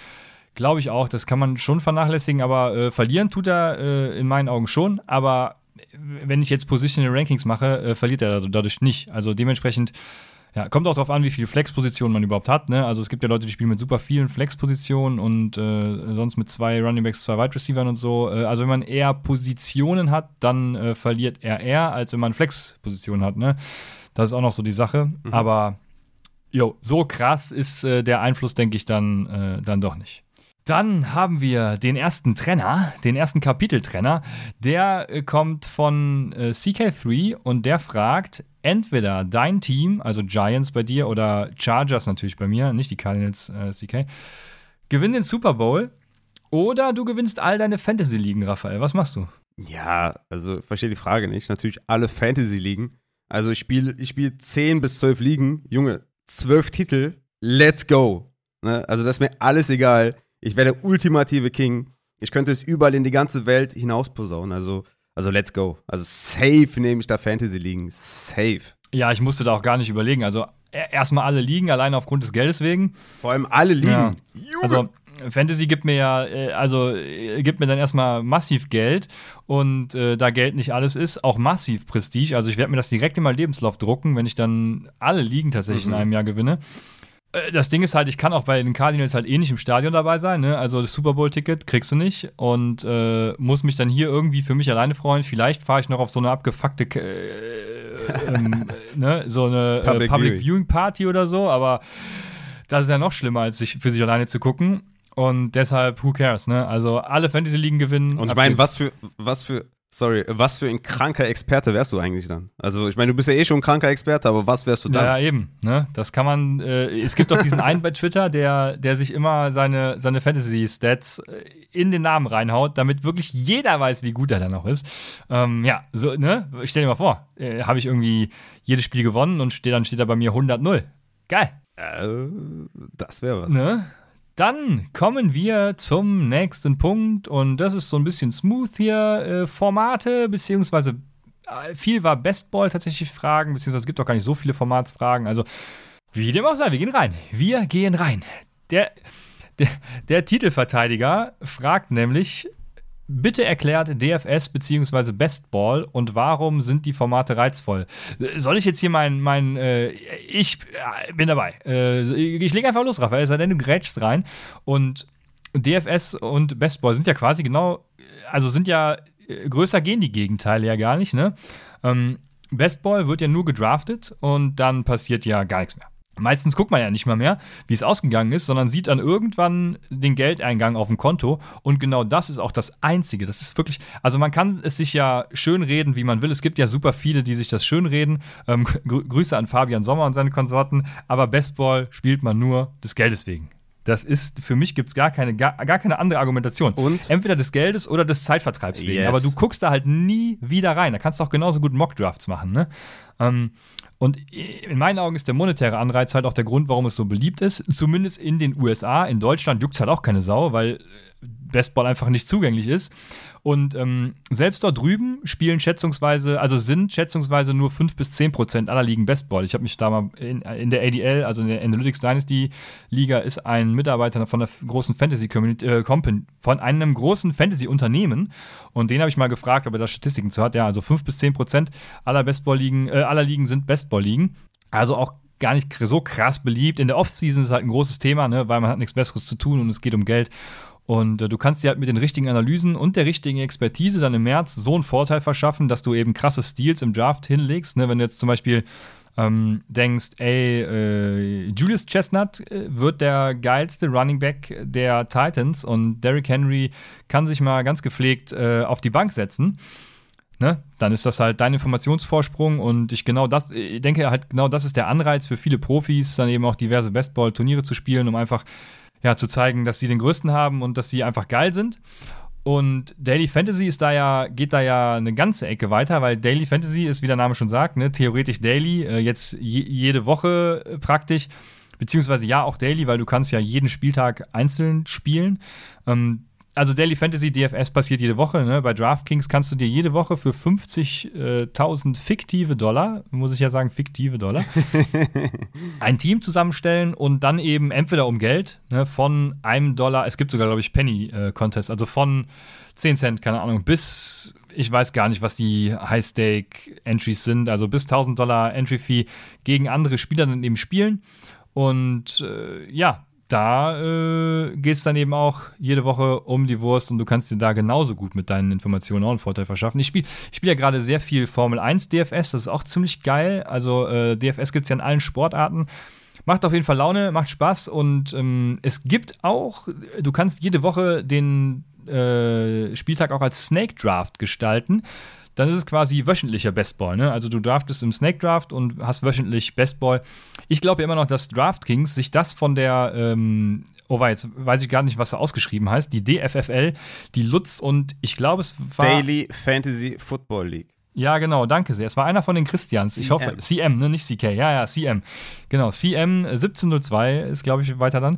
glaube ich auch, das kann man schon vernachlässigen, aber äh, verlieren tut er äh, in meinen Augen schon, aber wenn ich jetzt Positional Rankings mache, äh, verliert er dadurch nicht. Also dementsprechend, ja, kommt auch darauf an, wie viele Flex-Positionen man überhaupt hat. Ne? Also es gibt ja Leute, die spielen mit super vielen Flex-Positionen und äh, sonst mit zwei Running Backs, zwei Wide Receivers und so. Äh, also wenn man eher Positionen hat, dann äh, verliert er eher, als wenn man Flex-Positionen hat. Ne? Das ist auch noch so die Sache. Mhm. Aber jo, so krass ist äh, der Einfluss, denke ich, dann, äh, dann doch nicht. Dann haben wir den ersten Trenner, den ersten Kapiteltrenner. Der äh, kommt von äh, CK3 und der fragt, entweder dein Team, also Giants bei dir oder Chargers natürlich bei mir, nicht die Cardinals äh, CK, gewinnt den Super Bowl oder du gewinnst all deine Fantasy-Ligen, Raphael. Was machst du? Ja, also verstehe die Frage nicht. Natürlich alle Fantasy-Ligen. Also ich spiele ich spiel 10 bis 12 Ligen. Junge, 12 Titel. Let's go. Ne? Also das ist mir alles egal. Ich wäre der ultimative King. Ich könnte es überall in die ganze Welt hinaus posaunen. Also, also let's go. Also safe nehme ich da Fantasy liegen. Safe. Ja, ich musste da auch gar nicht überlegen. Also erstmal alle liegen, alleine aufgrund des Geldes wegen. Vor allem alle liegen. Ja. Also Fantasy gibt mir ja, äh, also äh, gibt mir dann erstmal massiv Geld und äh, da Geld nicht alles ist, auch massiv Prestige. Also ich werde mir das direkt in meinen Lebenslauf drucken, wenn ich dann alle Ligen tatsächlich Mhm. in einem Jahr gewinne. Äh, Das Ding ist halt, ich kann auch bei den Cardinals halt eh nicht im Stadion dabei sein. Ne? Also das Super Bowl-Ticket kriegst du nicht und äh, muss mich dann hier irgendwie für mich alleine freuen. Vielleicht fahre ich noch auf so eine abgefuckte, äh, ähm, äh, ne? so eine Public äh, Public Viewing. Viewing Party oder so, aber das ist ja noch schlimmer, als sich für sich alleine zu gucken. Und deshalb, who cares, ne? Also alle Fantasy-Ligen gewinnen. Und ich meine, was für, was für, sorry, was für ein kranker Experte wärst du eigentlich dann? Also, ich meine, du bist ja eh schon ein kranker Experte, aber was wärst du dann? Ja, eben. Ne? Das kann man. Äh, es gibt doch diesen einen bei Twitter, der, der sich immer seine, seine Fantasy-Stats äh, in den Namen reinhaut, damit wirklich jeder weiß, wie gut er dann noch ist. Ähm, ja, so, ne? Stell dir mal vor, äh, habe ich irgendwie jedes Spiel gewonnen und steht, dann steht da bei mir 100-0. Geil. Äh, das wäre was. Ne? Dann kommen wir zum nächsten Punkt und das ist so ein bisschen smooth hier. Äh, Formate, beziehungsweise äh, viel war Bestball tatsächlich Fragen, beziehungsweise es gibt auch gar nicht so viele Formatsfragen. Also, wie dem auch sei, wir gehen rein. Wir gehen rein. Der, der, der Titelverteidiger fragt nämlich, bitte erklärt DFS bzw. Bestball und warum sind die Formate reizvoll? Soll ich jetzt hier mein, mein äh, ich äh, bin dabei. Äh, ich lege einfach los, Raphael, sei denn du grätschst rein. Und DFS und Bestball sind ja quasi genau, also sind ja äh, größer gehen die Gegenteile ja gar nicht, ne? Ähm, Bestball wird ja nur gedraftet und dann passiert ja gar nichts mehr. Meistens guckt man ja nicht mal mehr, wie es ausgegangen ist, sondern sieht dann irgendwann den Geldeingang auf dem Konto. Und genau das ist auch das Einzige. Das ist wirklich, also man kann es sich ja schönreden, wie man will. Es gibt ja super viele, die sich das schönreden. Ähm, grü Grüße an Fabian Sommer und seine Konsorten. Aber Bestball spielt man nur des Geldes wegen. Das ist, für mich gibt es gar keine, gar, gar keine andere Argumentation. Und? Entweder des Geldes oder des Zeitvertreibs wegen. Yes. Aber du guckst da halt nie wieder rein. Da kannst du auch genauso gut Mockdrafts machen, ne? Ähm, und in meinen Augen ist der monetäre Anreiz halt auch der Grund, warum es so beliebt ist. Zumindest in den USA. In Deutschland juckt es halt auch keine Sau, weil Bestball einfach nicht zugänglich ist. Und ähm, selbst dort drüben spielen schätzungsweise, also sind schätzungsweise nur 5 bis 10 Prozent aller Ligen Bestball. Ich habe mich da mal in, in der ADL, also in der Analytics Dynasty Liga, ist ein Mitarbeiter von der großen Fantasy Community, äh, Company, von einem großen Fantasy-Unternehmen. Und den habe ich mal gefragt, ob er da Statistiken zu hat. Ja, also 5 bis 10 Prozent aller Bestball-Ligen, äh, aller Ligen sind Bestball-Ligen. Also auch gar nicht so krass beliebt. In der Offseason ist halt ein großes Thema, ne, weil man hat nichts Besseres zu tun und es geht um Geld. Und äh, du kannst dir halt mit den richtigen Analysen und der richtigen Expertise dann im März so einen Vorteil verschaffen, dass du eben krasse Steals im Draft hinlegst. Ne? Wenn du jetzt zum Beispiel ähm, denkst, ey, äh, Julius Chestnut äh, wird der geilste Running Back der Titans und Derrick Henry kann sich mal ganz gepflegt äh, auf die Bank setzen. Ne? Dann ist das halt dein Informationsvorsprung und ich genau das, ich denke halt genau das ist der Anreiz für viele Profis, dann eben auch diverse Bestball-Turniere zu spielen, um einfach ja, zu zeigen, dass sie den größten haben und dass sie einfach geil sind. Und Daily Fantasy ist da ja, geht da ja eine ganze Ecke weiter, weil Daily Fantasy ist, wie der Name schon sagt, ne, theoretisch Daily, äh, jetzt je, jede Woche äh, praktisch, beziehungsweise ja auch Daily, weil du kannst ja jeden Spieltag einzeln spielen. Ähm, also Daily Fantasy DFS passiert jede Woche. Ne? Bei DraftKings kannst du dir jede Woche für 50.000 fiktive Dollar, muss ich ja sagen, fiktive Dollar, ein Team zusammenstellen und dann eben entweder um Geld ne, von einem Dollar, es gibt sogar, glaube ich, Penny-Contest, also von 10 Cent, keine Ahnung, bis, ich weiß gar nicht, was die High-Stake-Entries sind, also bis 1000 Dollar Entry-Fee gegen andere Spieler dann eben spielen. Und äh, ja, da äh, geht es dann eben auch jede Woche um die Wurst und du kannst dir da genauso gut mit deinen Informationen auch einen Vorteil verschaffen. Ich spiele spiel ja gerade sehr viel Formel 1 DFS, das ist auch ziemlich geil. Also äh, DFS gibt es ja in allen Sportarten. Macht auf jeden Fall Laune, macht Spaß und ähm, es gibt auch, du kannst jede Woche den äh, Spieltag auch als Snake Draft gestalten dann ist es quasi wöchentlicher Bestball. Ne? Also du draftest im Snake Draft und hast wöchentlich Bestball. Ich glaube ja immer noch, dass DraftKings sich das von der, ähm, oh war jetzt weiß ich gar nicht, was da ausgeschrieben heißt, die DFFL, die Lutz und ich glaube es war Daily Fantasy Football League. ja, genau, danke sehr. Es war einer von den Christians. Ich CM. hoffe, CM, ne, nicht CK. Ja, ja, CM. Genau, CM 1702 ist, glaube ich, weiter dann.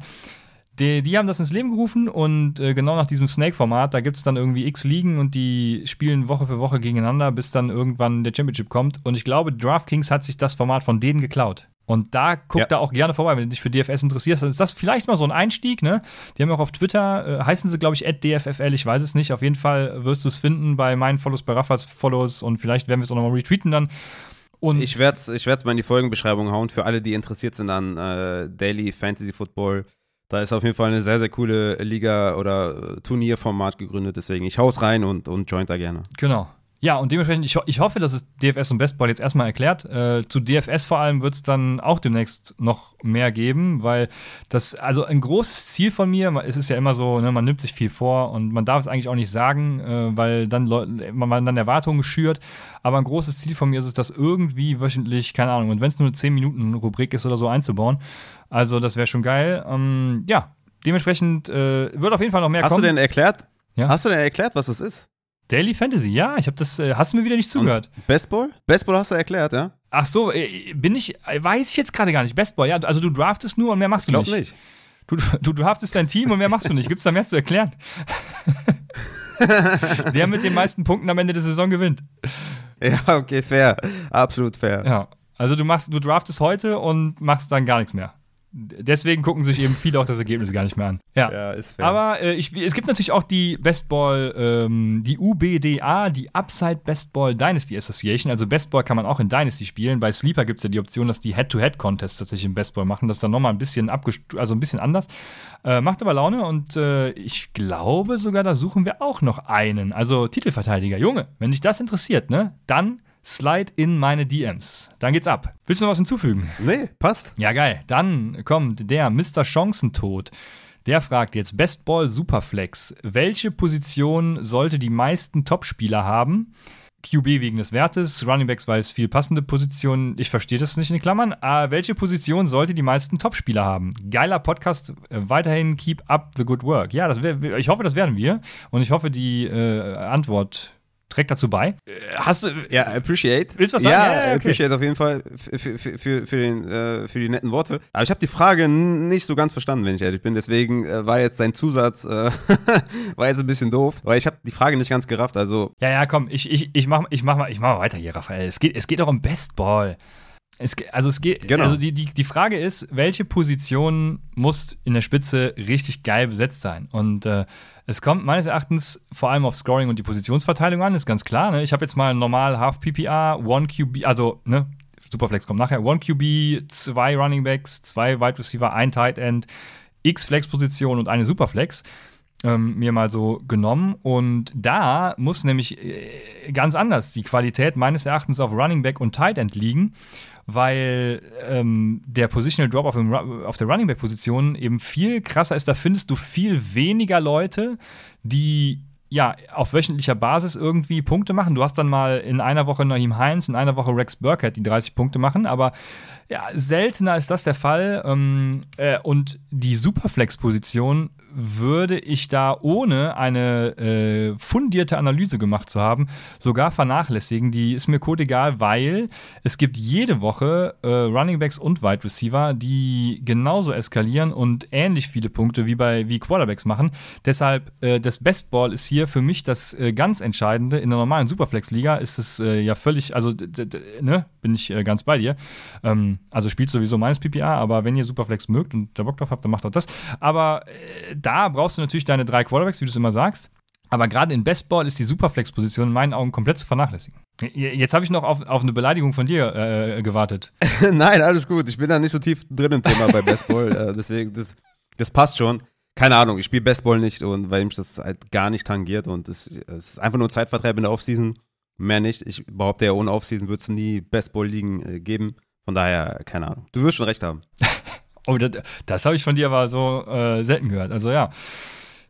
Die, die haben das ins Leben gerufen und äh, genau nach diesem Snake-Format, da gibt es dann irgendwie x Ligen und die spielen Woche für Woche gegeneinander, bis dann irgendwann der Championship kommt. Und ich glaube, DraftKings hat sich das Format von denen geklaut. Und da guck ja. da auch gerne vorbei, wenn du dich für DFS interessierst. Dann ist das vielleicht mal so ein Einstieg, ne? Die haben auch auf Twitter, äh, heißen sie, glaube ich, DFFL, ich weiß es nicht. Auf jeden Fall wirst du es finden bei meinen Follows, bei Raffas Follows und vielleicht werden wir es auch nochmal retweeten dann. Und ich werde es ich mal in die Folgenbeschreibung hauen für alle, die interessiert sind an äh, Daily Fantasy Football. Da ist auf jeden Fall eine sehr, sehr coole Liga oder äh, Turnierformat gegründet. Deswegen, ich hau's rein und, und joint da gerne. Genau. Ja, und dementsprechend, ich, ich hoffe, dass es DFS und Bestball jetzt erstmal erklärt. Äh, zu DFS vor allem wird es dann auch demnächst noch mehr geben, weil das, also ein großes Ziel von mir, es ist ja immer so, ne, man nimmt sich viel vor und man darf es eigentlich auch nicht sagen, äh, weil dann man dann Erwartungen schürt. Aber ein großes Ziel von mir ist es, das irgendwie wöchentlich, keine Ahnung, und wenn es nur eine 10-Minuten-Rubrik ist oder so einzubauen. Also, das wäre schon geil. Ähm, ja, dementsprechend äh, wird auf jeden Fall noch mehr Hast kommen. Hast du denn erklärt? Ja? Hast du denn erklärt, was das ist? Daily Fantasy, ja, ich habe das, äh, hast du mir wieder nicht zugehört. Und Bestball? Bestball hast du erklärt, ja? Ach so, äh, bin ich, äh, weiß ich jetzt gerade gar nicht. Bestball, ja, also du draftest nur und mehr machst du ich glaub nicht. Du, du draftest dein Team und mehr machst du nicht. Gibt es da mehr zu erklären? Der mit den meisten Punkten am Ende der Saison gewinnt. Ja, okay, fair. Absolut fair. Ja. Also du machst, du draftest heute und machst dann gar nichts mehr deswegen gucken sich eben viele auch das Ergebnis gar nicht mehr an. Ja, ja ist fair. Aber äh, ich, es gibt natürlich auch die Bestball, ähm, die UBDA, die Upside Bestball Dynasty Association. Also Bestball kann man auch in Dynasty spielen. Bei Sleeper gibt es ja die Option, dass die Head-to-Head-Contests tatsächlich im Bestball machen. Das ist dann nochmal ein bisschen also ein bisschen anders. Äh, macht aber Laune und äh, ich glaube sogar, da suchen wir auch noch einen. Also Titelverteidiger. Junge, wenn dich das interessiert, ne, dann Slide in meine DMs. Dann geht's ab. Willst du noch was hinzufügen? Nee, passt. Ja, geil. Dann kommt der Mr. Chancentod. Der fragt jetzt Bestball Superflex. Welche Position sollte die meisten Topspieler haben? QB wegen des Wertes, Runningbacks, weil es viel passende Positionen, ich verstehe das nicht in den Klammern. Äh, welche Position sollte die meisten Topspieler haben? Geiler Podcast, äh, weiterhin keep up the good work. Ja, das wär, ich hoffe, das werden wir. Und ich hoffe, die äh, Antwort trägt dazu bei. Äh, hast du. Ja, appreciate. Willst du was sagen? Ja, ja okay. appreciate auf jeden Fall für, für, für, für, den, äh, für die netten Worte. Aber ich habe die Frage nicht so ganz verstanden, wenn ich ehrlich bin. Deswegen äh, war jetzt dein Zusatz äh, war jetzt ein bisschen doof, weil ich habe die Frage nicht ganz gerafft. Also. Ja, ja, komm, ich, ich, ich, mach, ich, mach, mal, ich mach mal weiter hier, Raphael. Es geht, es geht doch um Bestball. Es, also es geht, genau. also die, die, die Frage ist, welche Position muss in der Spitze richtig geil besetzt sein? Und äh, es kommt meines Erachtens vor allem auf Scoring und die Positionsverteilung an, ist ganz klar. Ne? Ich habe jetzt mal normal Half PPR, One QB, also ne, Superflex kommt nachher, One QB, zwei Running Backs, zwei Wide Receiver, ein Tight End, X Flex Position und eine Superflex ähm, mir mal so genommen. Und da muss nämlich äh, ganz anders die Qualität meines Erachtens auf Running Back und Tight End liegen weil ähm, der Positional Drop auf, dem, auf der Running Back Position eben viel krasser ist. Da findest du viel weniger Leute, die ja, auf wöchentlicher Basis irgendwie Punkte machen. Du hast dann mal in einer Woche Naheem Heinz, in einer Woche Rex Burkhead, die 30 Punkte machen, aber ja, seltener ist das der Fall. Ähm, äh, und die Superflex-Position würde ich da ohne eine äh, fundierte Analyse gemacht zu haben, sogar vernachlässigen. Die ist mir egal, weil es gibt jede Woche äh, Runningbacks und Wide Receiver, die genauso eskalieren und ähnlich viele Punkte wie bei wie Quarterbacks machen. Deshalb äh, das Bestball ist hier für mich das äh, ganz Entscheidende. In der normalen Superflex-Liga ist es äh, ja völlig, also ne, bin ich äh, ganz bei dir. Ähm, also spielt sowieso meines PPA, aber wenn ihr Superflex mögt und da Bock drauf habt, dann macht auch das. Aber da brauchst du natürlich deine drei Quarterbacks, wie du es immer sagst. Aber gerade in Bestball ist die Superflex-Position in meinen Augen komplett zu vernachlässigen. Jetzt habe ich noch auf, auf eine Beleidigung von dir äh, gewartet. Nein, alles gut. Ich bin da nicht so tief drin im Thema bei Bestball. äh, deswegen, das, das passt schon. Keine Ahnung, ich spiele Bestball nicht und weil mich das halt gar nicht tangiert und es, es ist einfach nur Zeitvertreib in der Offseason. Mehr nicht. Ich behaupte ja, ohne Offseason wird es nie Bestball-Ligen äh, geben. Von daher, keine Ahnung. Du wirst schon recht haben. Oh, das, das habe ich von dir aber so äh, selten gehört. Also ja.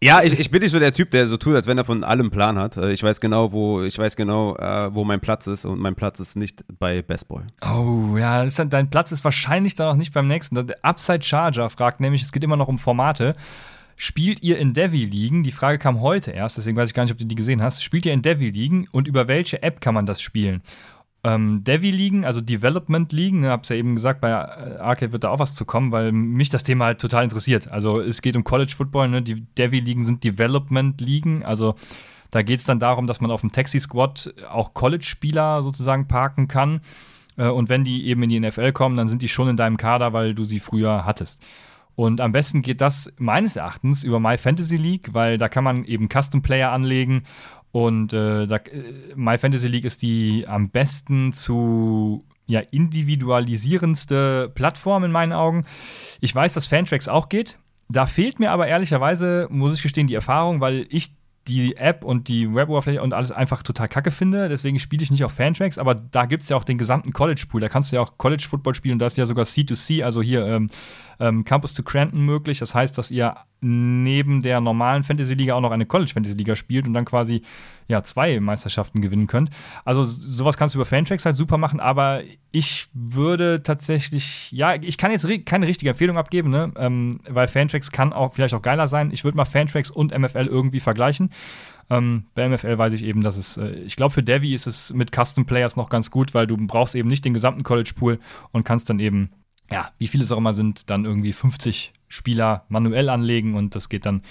Ja, ich, ich bin nicht so der Typ, der so tut, als wenn er von allem Plan hat. Äh, ich weiß genau, wo ich weiß genau, äh, wo mein Platz ist und mein Platz ist nicht bei Bestball. Oh, ja, dann, dein Platz ist wahrscheinlich dann auch nicht beim nächsten. Der Upside Charger fragt nämlich, es geht immer noch um Formate. Spielt ihr in Devi-Ligen? Die Frage kam heute erst, deswegen weiß ich gar nicht, ob du die gesehen hast. Spielt ihr in Devi-Ligen und über welche App kann man das spielen? Ähm, Devi-Ligen, also Development-Ligen. Ne, hab's ja eben gesagt, bei äh, Arcade wird da auch was zu kommen, weil mich das Thema halt total interessiert. Also es geht um College Football, ne? Die Devi-Ligen sind Development-Ligen, also da geht es dann darum, dass man auf dem Taxi-Squad auch College-Spieler sozusagen parken kann. Äh, und wenn die eben in die NFL kommen, dann sind die schon in deinem Kader, weil du sie früher hattest. Und am besten geht das meines Erachtens über My Fantasy League, weil da kann man eben Custom Player anlegen. Und äh, da, äh, My Fantasy League ist die am besten zu ja, individualisierendste Plattform in meinen Augen. Ich weiß, dass Fantrax auch geht. Da fehlt mir aber ehrlicherweise, muss ich gestehen, die Erfahrung, weil ich die App und die Web-Oberfläche und alles einfach total kacke finde. Deswegen spiele ich nicht auf Fantracks, aber da gibt es ja auch den gesamten College-Pool. Da kannst du ja auch College-Football spielen. Da ist ja sogar C2C, also hier ähm, ähm, Campus to Cranton möglich. Das heißt, dass ihr neben der normalen Fantasy-Liga auch noch eine College-Fantasy-Liga spielt und dann quasi ja, zwei Meisterschaften gewinnen könnt. Also sowas kannst du über Fantracks halt super machen, aber ich würde tatsächlich, ja, ich kann jetzt keine richtige Empfehlung abgeben, ne? Ähm, weil Fantracks kann auch vielleicht auch geiler sein. Ich würde mal Fantracks und MFL irgendwie vergleichen. Ähm, bei MFL weiß ich eben, dass es, äh, ich glaube, für Devi ist es mit Custom Players noch ganz gut, weil du brauchst eben nicht den gesamten College Pool und kannst dann eben ja, wie viele es auch immer sind, dann irgendwie 50 Spieler manuell anlegen und das geht dann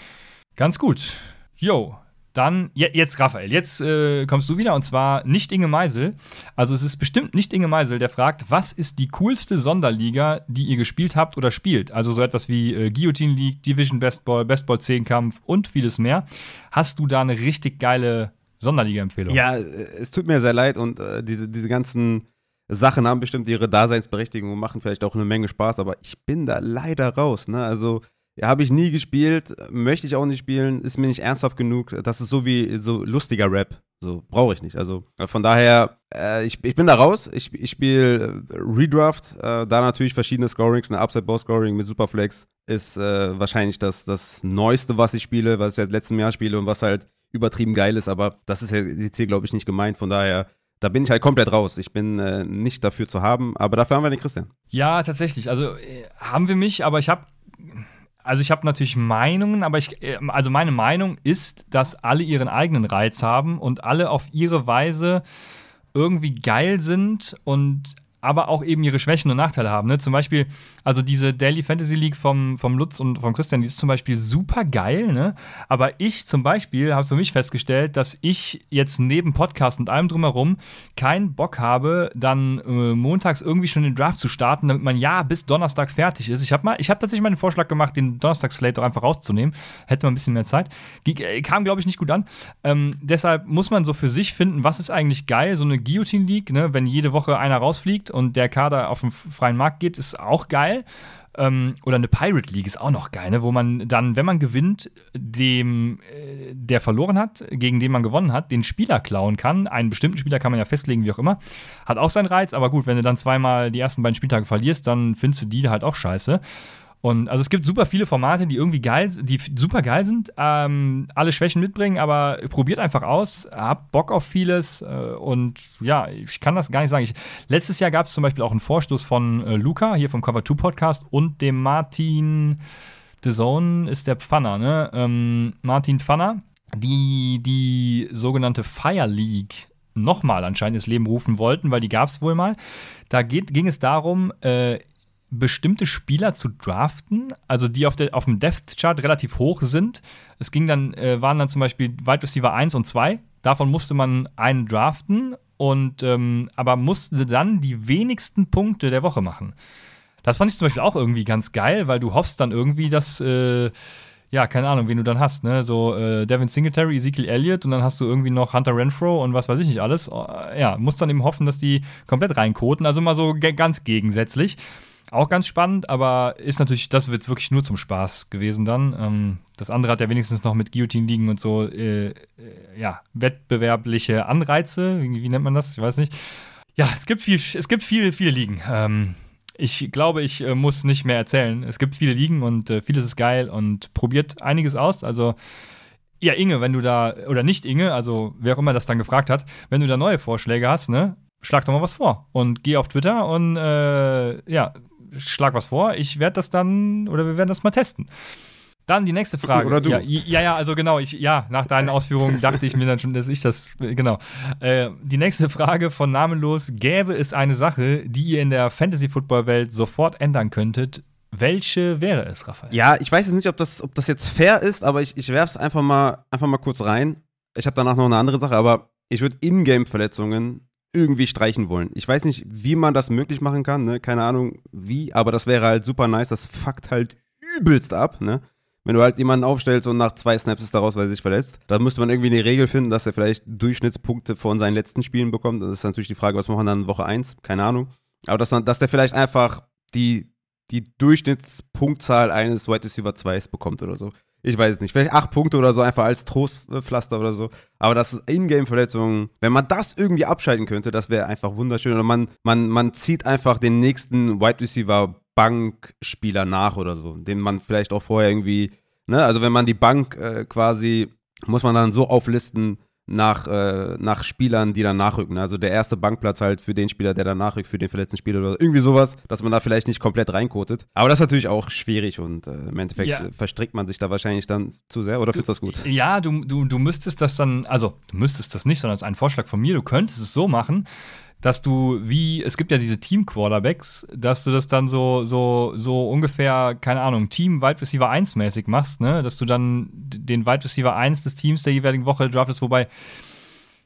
ganz gut. Jo, dann, jetzt Raphael, jetzt äh, kommst du wieder und zwar nicht Inge Meisel. Also es ist bestimmt nicht Inge Meisel, der fragt, was ist die coolste Sonderliga, die ihr gespielt habt oder spielt? Also so etwas wie äh, Guillotine League, Division Bestball, Bestball 10 Kampf und vieles mehr. Hast du da eine richtig geile Sonderliga-Empfehlung? Ja, es tut mir sehr leid und äh, diese, diese ganzen Sachen haben bestimmt ihre Daseinsberechtigung und machen vielleicht auch eine Menge Spaß, aber ich bin da leider raus. Ne? Also habe ich nie gespielt, möchte ich auch nicht spielen, ist mir nicht ernsthaft genug. Das ist so wie so lustiger Rap. So, brauche ich nicht. Also von daher, äh, ich, ich bin da raus. Ich, ich spiele äh, Redraft, äh, da natürlich verschiedene Scorings, eine Upside-Bow-Scoring mit Superflex ist äh, wahrscheinlich das, das Neueste, was ich spiele, was ich seit letztem Jahr spiele und was halt übertrieben geil ist, aber das ist jetzt hier, glaube ich, nicht gemeint. Von daher, da bin ich halt komplett raus. Ich bin äh, nicht dafür zu haben, aber dafür haben wir den Christian. Ja, tatsächlich. Also äh, haben wir mich, aber ich habe also ich habe natürlich Meinungen, aber ich, äh, also meine Meinung ist, dass alle ihren eigenen Reiz haben und alle auf ihre Weise irgendwie geil sind und aber auch eben ihre Schwächen und Nachteile haben. Ne? Zum Beispiel, also diese Daily Fantasy League vom, vom Lutz und vom Christian, die ist zum Beispiel super geil, ne? Aber ich zum Beispiel habe für mich festgestellt, dass ich jetzt neben Podcast und allem drumherum keinen Bock habe, dann äh, montags irgendwie schon den Draft zu starten, damit man ja bis Donnerstag fertig ist. Ich habe mal, tatsächlich mal den Vorschlag gemacht, den Donnerstag-Slate doch einfach rauszunehmen. Hätte man ein bisschen mehr Zeit. Äh, kam, glaube ich, nicht gut an. Ähm, deshalb muss man so für sich finden, was ist eigentlich geil, so eine Guillotine League, ne? wenn jede Woche einer rausfliegt und der Kader auf den freien Markt geht, ist auch geil. Ähm, oder eine Pirate League ist auch noch geil, ne? wo man dann, wenn man gewinnt, dem, äh, der verloren hat, gegen den man gewonnen hat, den Spieler klauen kann. Einen bestimmten Spieler kann man ja festlegen, wie auch immer. Hat auch seinen Reiz, aber gut, wenn du dann zweimal die ersten beiden Spieltage verlierst, dann findest du die halt auch scheiße. Und also es gibt super viele Formate, die irgendwie geil, die super geil sind, ähm, alle Schwächen mitbringen, aber probiert einfach aus, habt Bock auf vieles äh, und ja, ich kann das gar nicht sagen. Ich, letztes Jahr gab es zum Beispiel auch einen Vorstoß von äh, Luca hier vom Cover 2 Podcast und dem Martin The Zone ist der Pfanner, ne? Ähm, Martin Pfanner, die die sogenannte Fire League nochmal anscheinend ins Leben rufen wollten, weil die gab es wohl mal. Da geht, ging es darum, äh, bestimmte Spieler zu draften, also die auf, der, auf dem Depth Chart relativ hoch sind. Es ging dann, äh, waren dann zum Beispiel Wide Receiver 1 und 2. Davon musste man einen draften und ähm, aber musste dann die wenigsten Punkte der Woche machen. Das fand ich zum Beispiel auch irgendwie ganz geil, weil du hoffst dann irgendwie, dass äh, ja, keine Ahnung, wen du dann hast, ne? So äh, Devin Singletary, Ezekiel Elliott und dann hast du irgendwie noch Hunter Renfro und was weiß ich nicht alles. Äh, ja, musst dann eben hoffen, dass die komplett reinkoten. Also mal so ganz gegensätzlich. Auch ganz spannend, aber ist natürlich, das wird wirklich nur zum Spaß gewesen dann. Ähm, das andere hat ja wenigstens noch mit Guillotine liegen und so, äh, äh, ja, wettbewerbliche Anreize. Wie, wie, nennt man das? Ich weiß nicht. Ja, es gibt viel, es gibt viel, viele Ligen. Ähm, ich glaube, ich äh, muss nicht mehr erzählen. Es gibt viele Ligen und äh, vieles ist geil und probiert einiges aus. Also, ja, Inge, wenn du da, oder nicht Inge, also wer auch immer das dann gefragt hat, wenn du da neue Vorschläge hast, ne, schlag doch mal was vor und geh auf Twitter und äh, ja, schlag was vor, ich werde das dann, oder wir werden das mal testen. Dann die nächste Frage. Oder du. Ja, ja, ja, also genau, ich, ja, nach deinen Ausführungen dachte ich mir dann schon, dass ich das, genau. Äh, die nächste Frage von Namenlos: Gäbe es eine Sache, die ihr in der Fantasy-Football-Welt sofort ändern könntet? Welche wäre es, Raphael? Ja, ich weiß jetzt nicht, ob das, ob das jetzt fair ist, aber ich, ich werfe es einfach mal, einfach mal kurz rein. Ich habe danach noch eine andere Sache, aber ich würde Ingame-Verletzungen irgendwie streichen wollen. Ich weiß nicht, wie man das möglich machen kann, ne? Keine Ahnung wie, aber das wäre halt super nice. Das fuckt halt übelst ab, ne? Wenn du halt jemanden aufstellst und nach zwei Snaps ist daraus, weil er sich verletzt, dann müsste man irgendwie eine Regel finden, dass er vielleicht Durchschnittspunkte von seinen letzten Spielen bekommt. Das ist natürlich die Frage, was machen wir dann Woche 1? Keine Ahnung. Aber dass, dass der vielleicht einfach die, die Durchschnittspunktzahl eines Wide Receiver 2 bekommt oder so. Ich weiß es nicht. Vielleicht acht Punkte oder so, einfach als Trostpflaster oder so. Aber das ist Ingame-Verletzungen. Wenn man das irgendwie abschalten könnte, das wäre einfach wunderschön. Oder man, man, man zieht einfach den nächsten Wide Receiver Bankspieler nach oder so, den man vielleicht auch vorher irgendwie, ne, also wenn man die Bank äh, quasi, muss man dann so auflisten nach, äh, nach Spielern, die dann nachrücken. Also der erste Bankplatz halt für den Spieler, der dann nachrückt, für den verletzten Spieler oder irgendwie sowas, dass man da vielleicht nicht komplett reinkotet. Aber das ist natürlich auch schwierig und äh, im Endeffekt ja. verstrickt man sich da wahrscheinlich dann zu sehr oder findest du das gut? Ja, du, du, du müsstest das dann, also du müsstest das nicht, sondern es ist ein Vorschlag von mir, du könntest es so machen, dass du wie, es gibt ja diese Team-Quarterbacks, dass du das dann so, so, so ungefähr, keine Ahnung, Team Wide Receiver 1 mäßig machst, ne? Dass du dann den Wide Receiver 1 des Teams der jeweiligen Woche draftest, wobei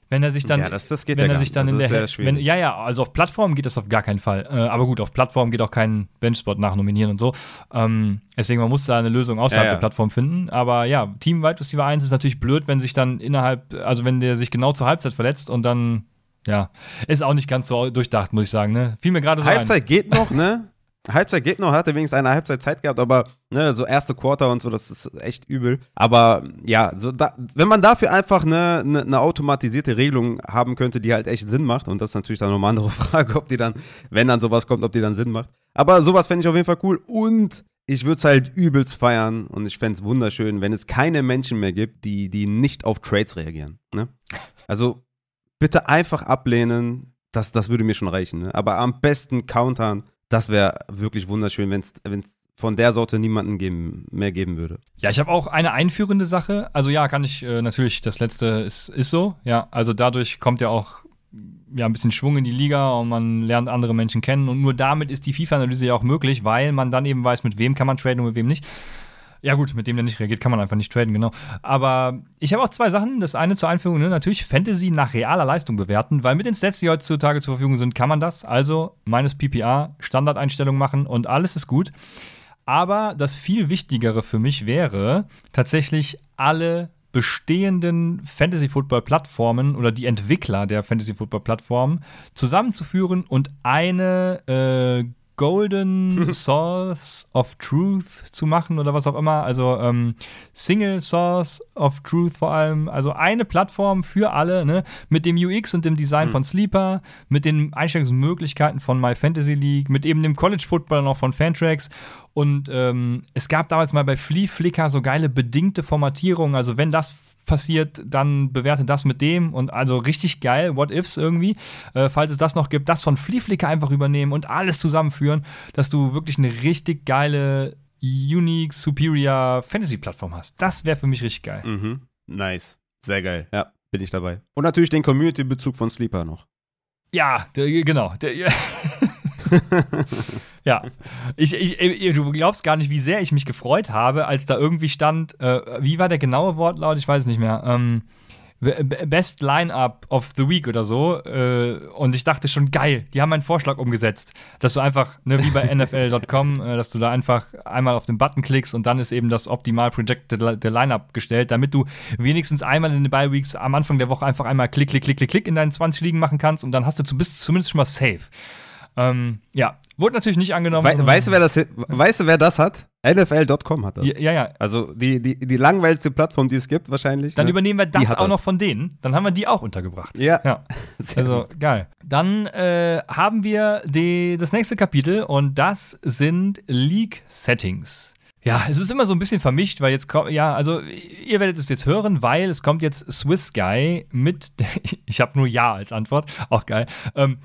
wenn er sich dann, ja, das, das geht wenn ja er sich dann in der, wenn, ja, ja, also auf Plattform geht das auf gar keinen Fall. Äh, aber gut, auf Plattform geht auch kein Benchspot nachnominieren und so. Ähm, deswegen, man muss da eine Lösung außerhalb ja. der Plattform finden. Aber ja, Team Wide Receiver 1 ist natürlich blöd, wenn sich dann innerhalb, also wenn der sich genau zur Halbzeit verletzt und dann ja, ist auch nicht ganz so durchdacht, muss ich sagen. Ne? Fiel mir gerade so Halbzeit ein. geht noch, ne? Halbzeit geht noch, hatte wenigstens eine Halbzeit Zeit gehabt, aber ne, so erste Quarter und so, das ist echt übel. Aber ja, so da, wenn man dafür einfach eine, eine, eine, automatisierte Regelung haben könnte, die halt echt Sinn macht, und das ist natürlich dann nochmal eine andere Frage, ob die dann, wenn dann sowas kommt, ob die dann Sinn macht. Aber sowas fände ich auf jeden Fall cool und ich würde es halt übelst feiern und ich fände es wunderschön, wenn es keine Menschen mehr gibt, die, die nicht auf Trades reagieren. Ne? Also bitte einfach ablehnen. Das, das würde mir schon reichen. Ne? Aber am besten countern. Das wäre wirklich wunderschön, wenn es von der Sorte niemanden geben, mehr geben würde. Ja, ich habe auch eine einführende Sache. Also ja, kann ich äh, natürlich, das letzte ist, ist so. Ja, also dadurch kommt ja auch ja, ein bisschen Schwung in die Liga und man lernt andere Menschen kennen. Und nur damit ist die FIFA-Analyse ja auch möglich, weil man dann eben weiß, mit wem kann man traden und mit wem nicht. Ja, gut, mit dem der nicht reagiert, kann man einfach nicht traden, genau. Aber ich habe auch zwei Sachen. Das eine zur Einführung, ne, natürlich Fantasy nach realer Leistung bewerten, weil mit den Stats, die heutzutage zur Verfügung sind, kann man das. Also meines PPA, Standardeinstellungen machen und alles ist gut. Aber das viel Wichtigere für mich wäre tatsächlich alle bestehenden Fantasy Football Plattformen oder die Entwickler der Fantasy Football Plattformen zusammenzuführen und eine äh, Golden Source of Truth zu machen oder was auch immer. Also ähm, Single Source of Truth vor allem. Also eine Plattform für alle, ne? Mit dem UX und dem Design mhm. von Sleeper, mit den Einstellungsmöglichkeiten von My Fantasy League, mit eben dem College Football noch von Fantrax. Und ähm, es gab damals mal bei Flea Flicker so geile bedingte Formatierungen. Also wenn das passiert, dann bewerte das mit dem und also richtig geil, What Ifs irgendwie, äh, falls es das noch gibt, das von Flieflicker einfach übernehmen und alles zusammenführen, dass du wirklich eine richtig geile, unique, superior Fantasy-Plattform hast. Das wäre für mich richtig geil. Mhm. Nice. Sehr geil. Ja, bin ich dabei. Und natürlich den Community-Bezug von Sleeper noch. Ja, der, genau. Der, ja, ich, ich, du glaubst gar nicht, wie sehr ich mich gefreut habe, als da irgendwie stand, äh, wie war der genaue Wortlaut? Ich weiß es nicht mehr. Ähm, Best Lineup of the Week oder so. Äh, und ich dachte schon, geil, die haben meinen Vorschlag umgesetzt. Dass du einfach, ne, wie bei NFL.com, äh, dass du da einfach einmal auf den Button klickst und dann ist eben das optimal projected der Lineup gestellt, damit du wenigstens einmal in den Bye Weeks am Anfang der Woche einfach einmal klick, klick, klick, klick, klick in deinen 20 Ligen machen kannst und dann hast du zumindest schon mal safe. Ähm, ja, wurde natürlich nicht angenommen. We weißt, du, wer das, weißt du, wer das hat? NFL.com hat das. Ja, ja. Also die, die, die langweiligste Plattform, die es gibt, wahrscheinlich. Dann ne? übernehmen wir das auch das. noch von denen. Dann haben wir die auch untergebracht. Ja. ja. Also gut. geil. Dann äh, haben wir die, das nächste Kapitel und das sind League Settings. Ja, es ist immer so ein bisschen vermischt, weil jetzt kommt, ja, also ihr werdet es jetzt hören, weil es kommt jetzt Swiss Guy mit, ich habe nur Ja als Antwort, auch geil. Ähm,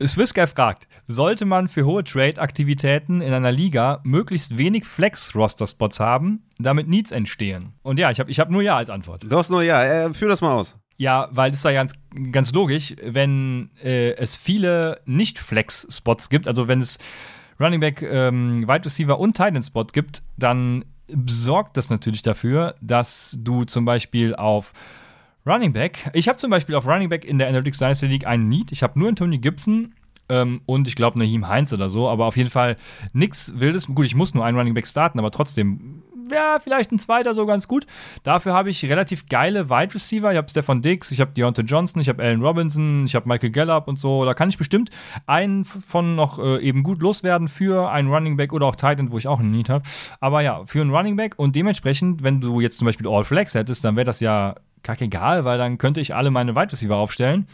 Swiss Guy fragt, sollte man für hohe Trade-Aktivitäten in einer Liga möglichst wenig Flex-Roster-Spots haben, damit Needs entstehen? Und ja, ich habe ich hab nur Ja als Antwort. Du hast nur Ja, äh, führ das mal aus. Ja, weil das ist ja ganz, ganz logisch, wenn äh, es viele Nicht-Flex-Spots gibt, also wenn es Running Back, ähm, Wide Receiver und Tight End Spot gibt, dann sorgt das natürlich dafür, dass du zum Beispiel auf Running Back. Ich habe zum Beispiel auf Running Back in der Analytics Dynasty League einen Need. Ich habe nur Antonio Gibson ähm, und ich glaube Naheem Heinz oder so, aber auf jeden Fall nichts Wildes. Gut, ich muss nur einen Running Back starten, aber trotzdem ja, vielleicht ein zweiter so ganz gut. Dafür habe ich relativ geile Wide Receiver. Ich habe Stefan Diggs, ich habe Deontay Johnson, ich habe Allen Robinson, ich habe Michael Gallup und so. Da kann ich bestimmt einen von noch äh, eben gut loswerden für einen Running Back oder auch Titan, wo ich auch einen Need habe. Aber ja, für einen Running Back und dementsprechend, wenn du jetzt zum Beispiel All Flex hättest, dann wäre das ja kackegal, weil dann könnte ich alle meine Wide Receiver aufstellen.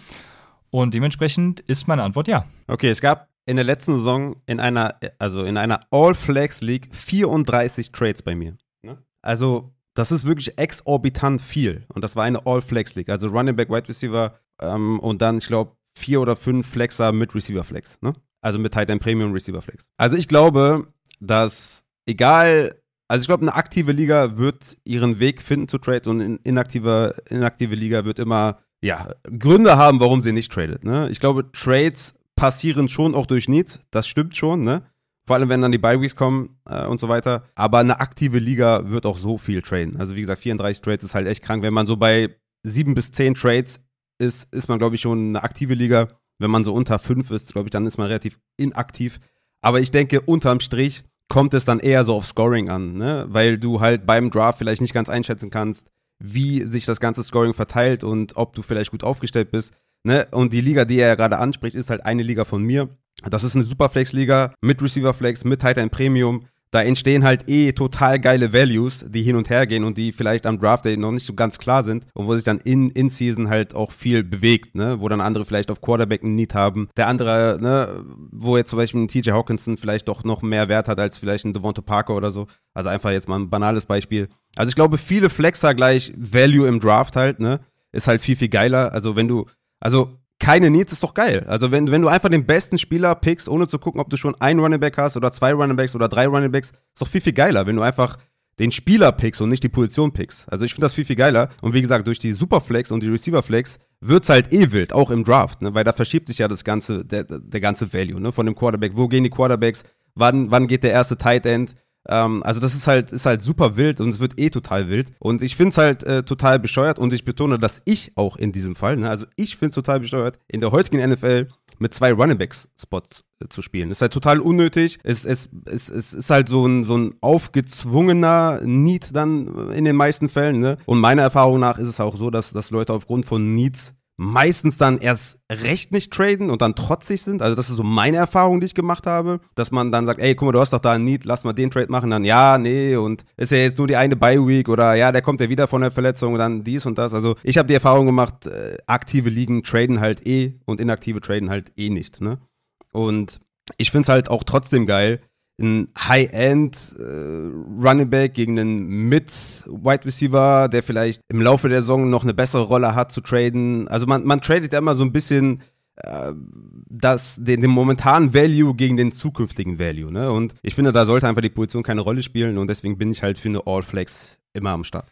Und dementsprechend ist meine Antwort ja. Okay, es gab in der letzten Saison in einer, also in einer All-Flex-League 34 Trades bei mir. Ne? Also, das ist wirklich exorbitant viel. Und das war eine All-Flex-League. Also Running Back, Wide Receiver ähm, und dann, ich glaube, vier oder fünf Flexer mit Receiver Flex. Ne? Also mit Tight End Premium Receiver Flex. Also ich glaube, dass egal also ich glaube, eine aktive Liga wird ihren Weg finden zu Trades und eine inaktive, inaktive Liga wird immer ja, Gründe haben, warum sie nicht tradet. Ne? Ich glaube, Trades passieren schon auch durch Needs, das stimmt schon, ne? Vor allem, wenn dann die Bye-Weeks kommen äh, und so weiter. Aber eine aktive Liga wird auch so viel traden. Also wie gesagt, 34 Trades ist halt echt krank. Wenn man so bei 7 bis 10 Trades ist, ist man, glaube ich, schon eine aktive Liga. Wenn man so unter 5 ist, glaube ich, dann ist man relativ inaktiv. Aber ich denke, unterm Strich kommt es dann eher so auf Scoring an, ne? weil du halt beim Draft vielleicht nicht ganz einschätzen kannst, wie sich das ganze Scoring verteilt und ob du vielleicht gut aufgestellt bist. Ne? Und die Liga, die er ja gerade anspricht, ist halt eine Liga von mir. Das ist eine Superflex-Liga mit Receiver Flex, mit Titan Premium da entstehen halt eh total geile Values, die hin und her gehen und die vielleicht am Draft Day noch nicht so ganz klar sind und wo sich dann in, in Season halt auch viel bewegt, ne? Wo dann andere vielleicht auf Quarterback einen Need haben. Der andere, ne, wo jetzt zum Beispiel ein TJ Hawkinson vielleicht doch noch mehr Wert hat als vielleicht ein Devonta Parker oder so. Also einfach jetzt mal ein banales Beispiel. Also ich glaube, viele Flexer gleich Value im Draft halt, ne? Ist halt viel, viel geiler. Also wenn du, also keine Needs ist doch geil. Also wenn, wenn du einfach den besten Spieler pickst, ohne zu gucken, ob du schon einen Running Back hast oder zwei Running Backs oder drei Running Backs, ist doch viel, viel geiler, wenn du einfach den Spieler pickst und nicht die Position pickst. Also ich finde das viel, viel geiler. Und wie gesagt, durch die Superflex und die Receiverflex wird's halt eh wild, auch im Draft, ne? weil da verschiebt sich ja das ganze, der, der ganze Value ne? von dem Quarterback. Wo gehen die Quarterbacks? Wann, wann geht der erste Tight End? Ähm, also das ist halt, ist halt super wild und es wird eh total wild. Und ich finde es halt äh, total bescheuert und ich betone, dass ich auch in diesem Fall, ne, also ich finde es total bescheuert, in der heutigen NFL mit zwei Runningbacks-Spots äh, zu spielen. Ist halt total unnötig. Es, es, es, es ist halt so ein, so ein aufgezwungener Need dann in den meisten Fällen. Ne? Und meiner Erfahrung nach ist es auch so, dass, dass Leute aufgrund von Needs meistens dann erst recht nicht traden und dann trotzig sind. Also das ist so meine Erfahrung, die ich gemacht habe, dass man dann sagt, ey, guck mal, du hast doch da einen Need, lass mal den Trade machen. Dann ja, nee und ist ja jetzt nur die eine Bye Week oder ja, der kommt ja wieder von der Verletzung und dann dies und das. Also ich habe die Erfahrung gemacht, äh, aktive Ligen traden halt eh und inaktive traden halt eh nicht. Ne? Und ich finde es halt auch trotzdem geil, ein High-End äh, Running Back gegen einen Mid-Wide Receiver, der vielleicht im Laufe der Saison noch eine bessere Rolle hat zu traden. Also man, man tradet ja immer so ein bisschen äh, das, den, den momentanen Value gegen den zukünftigen Value. Ne? Und ich finde, da sollte einfach die Position keine Rolle spielen und deswegen bin ich halt für eine All-Flex immer am Start.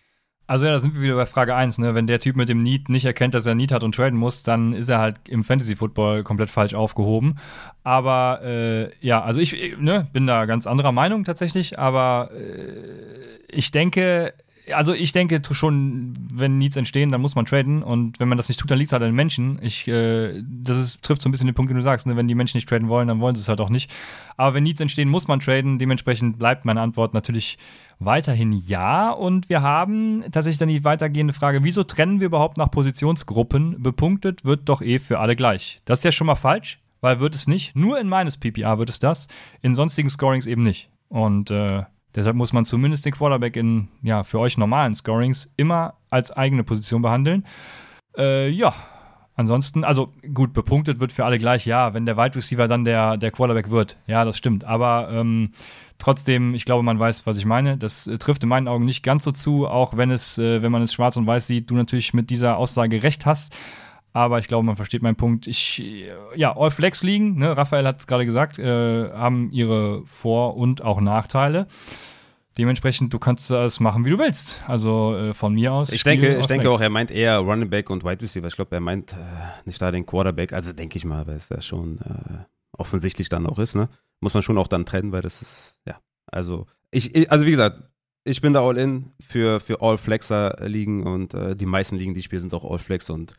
Also ja, da sind wir wieder bei Frage 1, ne? Wenn der Typ mit dem Need nicht erkennt, dass er Need hat und traden muss, dann ist er halt im Fantasy Football komplett falsch aufgehoben. Aber äh, ja, also ich ne, bin da ganz anderer Meinung tatsächlich, aber äh, ich denke, also ich denke schon, wenn Needs entstehen, dann muss man traden und wenn man das nicht tut, dann liegt es halt an den Menschen. Ich, äh, das ist, trifft so ein bisschen den Punkt, den du sagst. Ne? Wenn die Menschen nicht traden wollen, dann wollen sie es halt auch nicht. Aber wenn Needs entstehen, muss man traden. Dementsprechend bleibt meine Antwort natürlich weiterhin ja. Und wir haben tatsächlich dann die weitergehende Frage: Wieso trennen wir überhaupt nach Positionsgruppen? Bepunktet wird doch eh für alle gleich. Das ist ja schon mal falsch, weil wird es nicht. Nur in meines PPA wird es das. In sonstigen Scorings eben nicht. Und äh, Deshalb muss man zumindest den Quarterback in, ja, für euch normalen Scorings immer als eigene Position behandeln. Äh, ja, ansonsten, also gut, bepunktet wird für alle gleich, ja, wenn der Wide Receiver dann der, der Quarterback wird. Ja, das stimmt. Aber ähm, trotzdem, ich glaube, man weiß, was ich meine. Das äh, trifft in meinen Augen nicht ganz so zu, auch wenn es, äh, wenn man es schwarz und weiß sieht, du natürlich mit dieser Aussage recht hast. Aber ich glaube, man versteht meinen Punkt. Ich, ja, All Flex liegen, ne, Raphael hat es gerade gesagt, äh, haben ihre Vor- und auch Nachteile. Dementsprechend, du kannst es machen, wie du willst. Also äh, von mir aus. Ich denke, ich denke auch, er meint eher Running Back und Wide Receiver. Ich glaube, er meint äh, nicht da den Quarterback. Also denke ich mal, weil es ja schon äh, offensichtlich dann auch ist. Ne? Muss man schon auch dann trennen, weil das ist, ja. Also, ich, also wie gesagt, ich bin da all in für, für All-Flexer-Ligen und äh, die meisten Ligen, die ich spiele, sind auch All-Flex und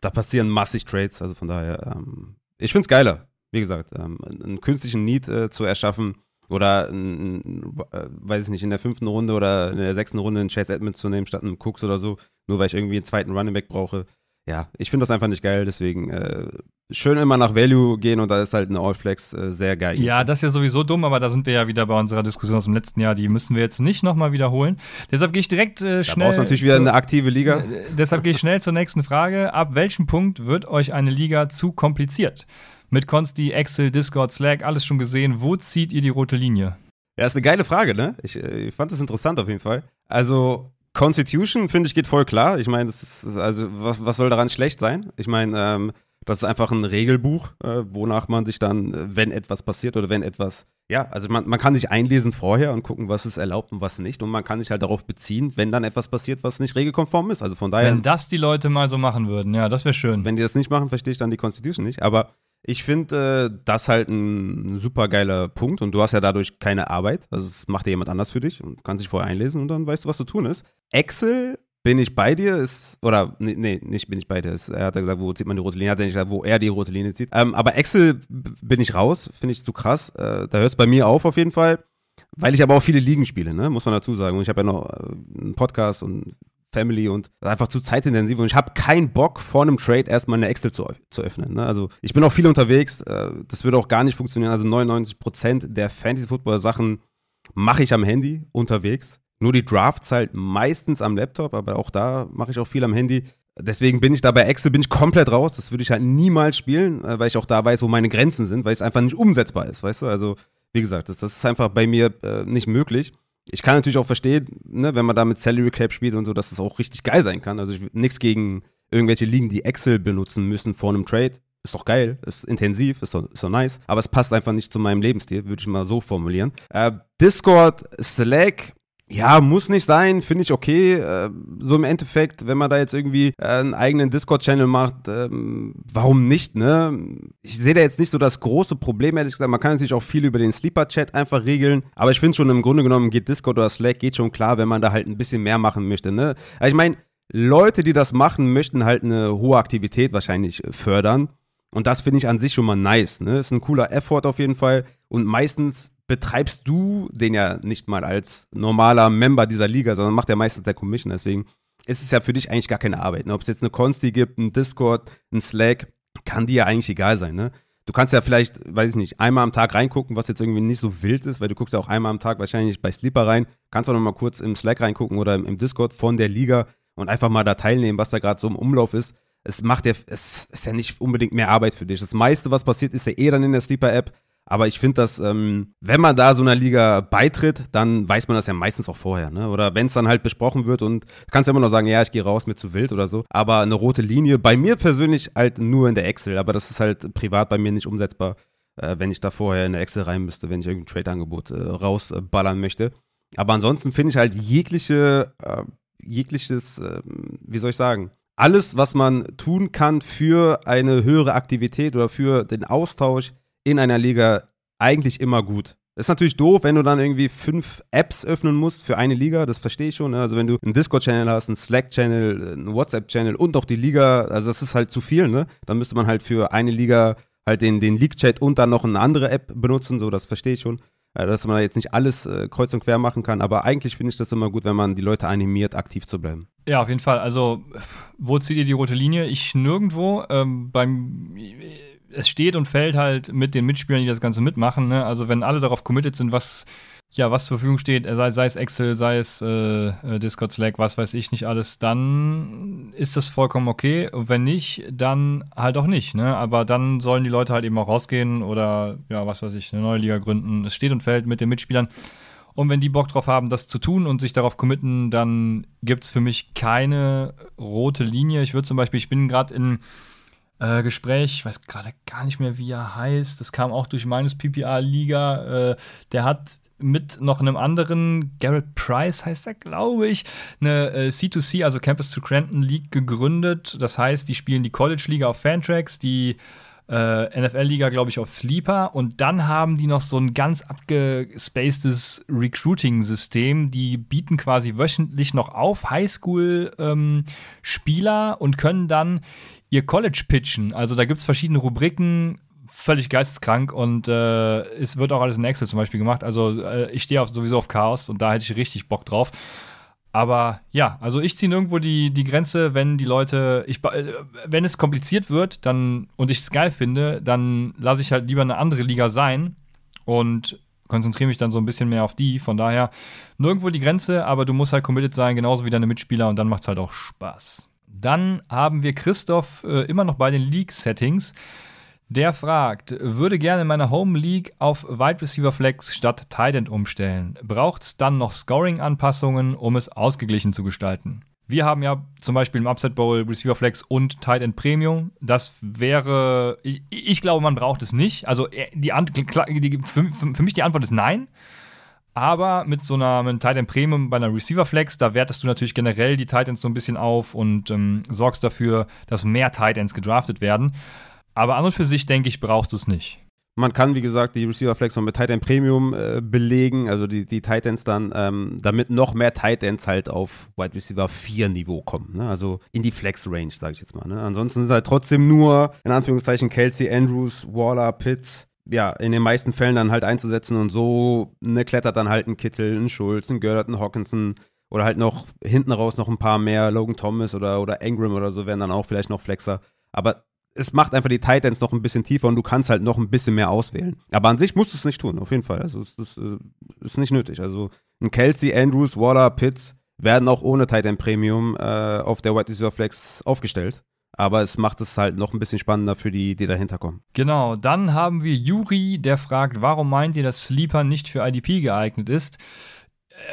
da passieren massig Trades. Also von daher, ähm, ich finde es geiler, wie gesagt, ähm, einen künstlichen Need äh, zu erschaffen oder, äh, weiß ich nicht, in der fünften Runde oder in der sechsten Runde einen Chase Edmonds zu nehmen statt einen Cooks oder so, nur weil ich irgendwie einen zweiten Running Back brauche. Ja, ich finde das einfach nicht geil, deswegen äh, schön immer nach Value gehen und da ist halt eine All-Flex äh, sehr geil. Ja, das ist ja sowieso dumm, aber da sind wir ja wieder bei unserer Diskussion aus dem letzten Jahr. Die müssen wir jetzt nicht nochmal wiederholen. Deshalb gehe ich direkt äh, schnell. Da brauchst natürlich wieder eine aktive Liga. Äh, deshalb gehe ich schnell zur nächsten Frage. Ab welchem Punkt wird euch eine Liga zu kompliziert? Mit Consti, Excel, Discord, Slack, alles schon gesehen. Wo zieht ihr die rote Linie? Ja, ist eine geile Frage, ne? Ich, äh, ich fand das interessant auf jeden Fall. Also, Constitution, finde ich, geht voll klar. Ich meine, also, was, was soll daran schlecht sein? Ich meine, ähm, das ist einfach ein Regelbuch, äh, wonach man sich dann, äh, wenn etwas passiert oder wenn etwas, ja, also man, man kann sich einlesen vorher und gucken, was ist erlaubt und was nicht. Und man kann sich halt darauf beziehen, wenn dann etwas passiert, was nicht regelkonform ist. Also von daher. Wenn das die Leute mal so machen würden, ja, das wäre schön. Wenn die das nicht machen, verstehe ich dann die Constitution nicht. Aber ich finde äh, das halt ein super geiler Punkt und du hast ja dadurch keine Arbeit. Also es macht ja jemand anders für dich und kannst dich vorher einlesen und dann weißt du, was zu tun ist. Excel bin ich bei dir ist, oder nee, nee nicht bin ich bei dir. Ist, er hat ja gesagt, wo zieht man die rote Linie, hat er nicht gesagt, wo er die rote Linie zieht. Ähm, aber Excel bin ich raus, finde ich zu krass. Äh, da hört es bei mir auf auf jeden Fall. Weil ich aber auch viele Ligen spiele, ne? muss man dazu sagen. Und ich habe ja noch äh, einen Podcast und Family und einfach zu zeitintensiv und ich habe keinen Bock vor einem Trade erstmal eine Excel zu, zu öffnen. Ne? Also ich bin auch viel unterwegs, äh, das würde auch gar nicht funktionieren. Also 99% der Fantasy-Football-Sachen mache ich am Handy unterwegs. Nur die Drafts halt meistens am Laptop, aber auch da mache ich auch viel am Handy. Deswegen bin ich da bei Excel bin ich komplett raus. Das würde ich halt niemals spielen, äh, weil ich auch da weiß, wo meine Grenzen sind, weil es einfach nicht umsetzbar ist, weißt du? Also, wie gesagt, das, das ist einfach bei mir äh, nicht möglich ich kann natürlich auch verstehen, ne, wenn man da mit Salary Cap spielt und so, dass es das auch richtig geil sein kann. Also nichts gegen irgendwelche Ligen, die Excel benutzen müssen vor einem Trade. Ist doch geil, ist intensiv, ist doch, ist doch nice. Aber es passt einfach nicht zu meinem Lebensstil, würde ich mal so formulieren. Äh, Discord, Slack, ja, muss nicht sein, finde ich okay. Äh, so im Endeffekt, wenn man da jetzt irgendwie äh, einen eigenen Discord-Channel macht, ähm, warum nicht, ne? Ich sehe da jetzt nicht so das große Problem, ehrlich gesagt. Man kann natürlich auch viel über den Sleeper-Chat einfach regeln. Aber ich finde schon, im Grunde genommen geht Discord oder Slack geht schon klar, wenn man da halt ein bisschen mehr machen möchte, ne? Also ich meine, Leute, die das machen, möchten halt eine hohe Aktivität wahrscheinlich fördern. Und das finde ich an sich schon mal nice, ne? Ist ein cooler Effort auf jeden Fall. Und meistens betreibst du den ja nicht mal als normaler Member dieser Liga, sondern macht ja meistens der Commission. Deswegen ist es ja für dich eigentlich gar keine Arbeit. Ne? Ob es jetzt eine Consti gibt, ein Discord, ein Slack, kann dir ja eigentlich egal sein. Ne? Du kannst ja vielleicht, weiß ich nicht, einmal am Tag reingucken, was jetzt irgendwie nicht so wild ist, weil du guckst ja auch einmal am Tag wahrscheinlich bei Sleeper rein. Kannst auch noch mal kurz im Slack reingucken oder im, Discord von der Liga und einfach mal da teilnehmen, was da gerade so im Umlauf ist. Es macht ja, es ist ja nicht unbedingt mehr Arbeit für dich. Das meiste, was passiert, ist ja eh dann in der Sleeper-App. Aber ich finde, dass, ähm, wenn man da so einer Liga beitritt, dann weiß man das ja meistens auch vorher. Ne? Oder wenn es dann halt besprochen wird und kannst ja immer noch sagen, ja, ich gehe raus, mir zu wild oder so. Aber eine rote Linie, bei mir persönlich halt nur in der Excel. Aber das ist halt privat bei mir nicht umsetzbar, äh, wenn ich da vorher in der Excel rein müsste, wenn ich irgendein Trade-Angebot äh, rausballern möchte. Aber ansonsten finde ich halt jegliche, äh, jegliches, äh, wie soll ich sagen, alles, was man tun kann für eine höhere Aktivität oder für den Austausch in einer Liga eigentlich immer gut. Das ist natürlich doof, wenn du dann irgendwie fünf Apps öffnen musst für eine Liga, das verstehe ich schon. Ne? Also wenn du einen Discord-Channel hast, einen Slack-Channel, einen WhatsApp-Channel und auch die Liga, also das ist halt zu viel, ne? Dann müsste man halt für eine Liga halt den, den League-Chat und dann noch eine andere App benutzen, so, das verstehe ich schon. Äh, dass man da jetzt nicht alles äh, kreuz und quer machen kann, aber eigentlich finde ich das immer gut, wenn man die Leute animiert, aktiv zu bleiben. Ja, auf jeden Fall. Also, wo zieht ihr die rote Linie? Ich nirgendwo. Ähm, beim es steht und fällt halt mit den Mitspielern, die das Ganze mitmachen. Ne? Also wenn alle darauf committed sind, was ja, was zur Verfügung steht, sei, sei es Excel, sei es äh, äh, Discord, Slack, was weiß ich nicht alles, dann ist das vollkommen okay. Und wenn nicht, dann halt auch nicht. Ne? Aber dann sollen die Leute halt eben auch rausgehen oder ja, was weiß ich, eine neue Liga gründen. Es steht und fällt mit den Mitspielern. Und wenn die Bock drauf haben, das zu tun und sich darauf committen, dann gibt es für mich keine rote Linie. Ich würde zum Beispiel, ich bin gerade in äh, Gespräch, ich weiß gerade gar nicht mehr, wie er heißt. Das kam auch durch meines PPA-Liga. Äh, der hat mit noch einem anderen, Garrett Price heißt er, glaube ich, eine äh, C2C, also Campus to Cranton League gegründet. Das heißt, die spielen die College-Liga auf Fantrax, die äh, NFL-Liga, glaube ich, auf Sleeper. Und dann haben die noch so ein ganz abgespacedes Recruiting-System. Die bieten quasi wöchentlich noch auf Highschool-Spieler ähm, und können dann ihr College pitchen. Also da gibt es verschiedene Rubriken, völlig geisteskrank und äh, es wird auch alles in Excel zum Beispiel gemacht. Also äh, ich stehe sowieso auf Chaos und da hätte ich richtig Bock drauf. Aber ja, also ich ziehe nirgendwo die, die Grenze, wenn die Leute, ich, äh, wenn es kompliziert wird dann, und ich es geil finde, dann lasse ich halt lieber eine andere Liga sein und konzentriere mich dann so ein bisschen mehr auf die. Von daher nirgendwo die Grenze, aber du musst halt committed sein, genauso wie deine Mitspieler und dann macht es halt auch Spaß. Dann haben wir Christoph äh, immer noch bei den League-Settings. Der fragt, würde gerne in meiner Home League auf Wide Receiver Flex statt Tight umstellen. Braucht es dann noch Scoring-Anpassungen, um es ausgeglichen zu gestalten? Wir haben ja zum Beispiel im Upset Bowl Receiver Flex und Tight End Premium. Das wäre, ich, ich glaube, man braucht es nicht. Also äh, die, die für, für, mich die Antwort ist nein. Aber mit so einer mit Tight End Premium bei einer Receiver Flex, da wertest du natürlich generell die Tight Ends so ein bisschen auf und ähm, sorgst dafür, dass mehr Tight Ends gedraftet werden. Aber an und für sich, denke ich, brauchst du es nicht. Man kann, wie gesagt, die Receiver Flex mit Titan Premium äh, belegen, also die, die Titans dann, ähm, damit noch mehr Titans halt auf Wide Receiver 4 Niveau kommen. Ne? Also in die Flex Range, sage ich jetzt mal. Ne? Ansonsten sind halt trotzdem nur, in Anführungszeichen, Kelsey, Andrews, Waller, Pitts, ja, in den meisten Fällen dann halt einzusetzen und so ne, klettert dann halt ein Kittel, ein Schulz, ein Gördert, ein Hawkinson oder halt noch hinten raus noch ein paar mehr, Logan Thomas oder, oder Ingram oder so werden dann auch vielleicht noch Flexer. Aber es macht einfach die Titans noch ein bisschen tiefer und du kannst halt noch ein bisschen mehr auswählen. Aber an sich musst du es nicht tun, auf jeden Fall. Also es ist, äh, ist nicht nötig. Also ein Kelsey, Andrews, Waller, Pitts werden auch ohne Titan Premium äh, auf der White Receiver Flex aufgestellt. Aber es macht es halt noch ein bisschen spannender für die, die dahinter kommen. Genau, dann haben wir Juri, der fragt, warum meint ihr, dass Sleeper nicht für IDP geeignet ist?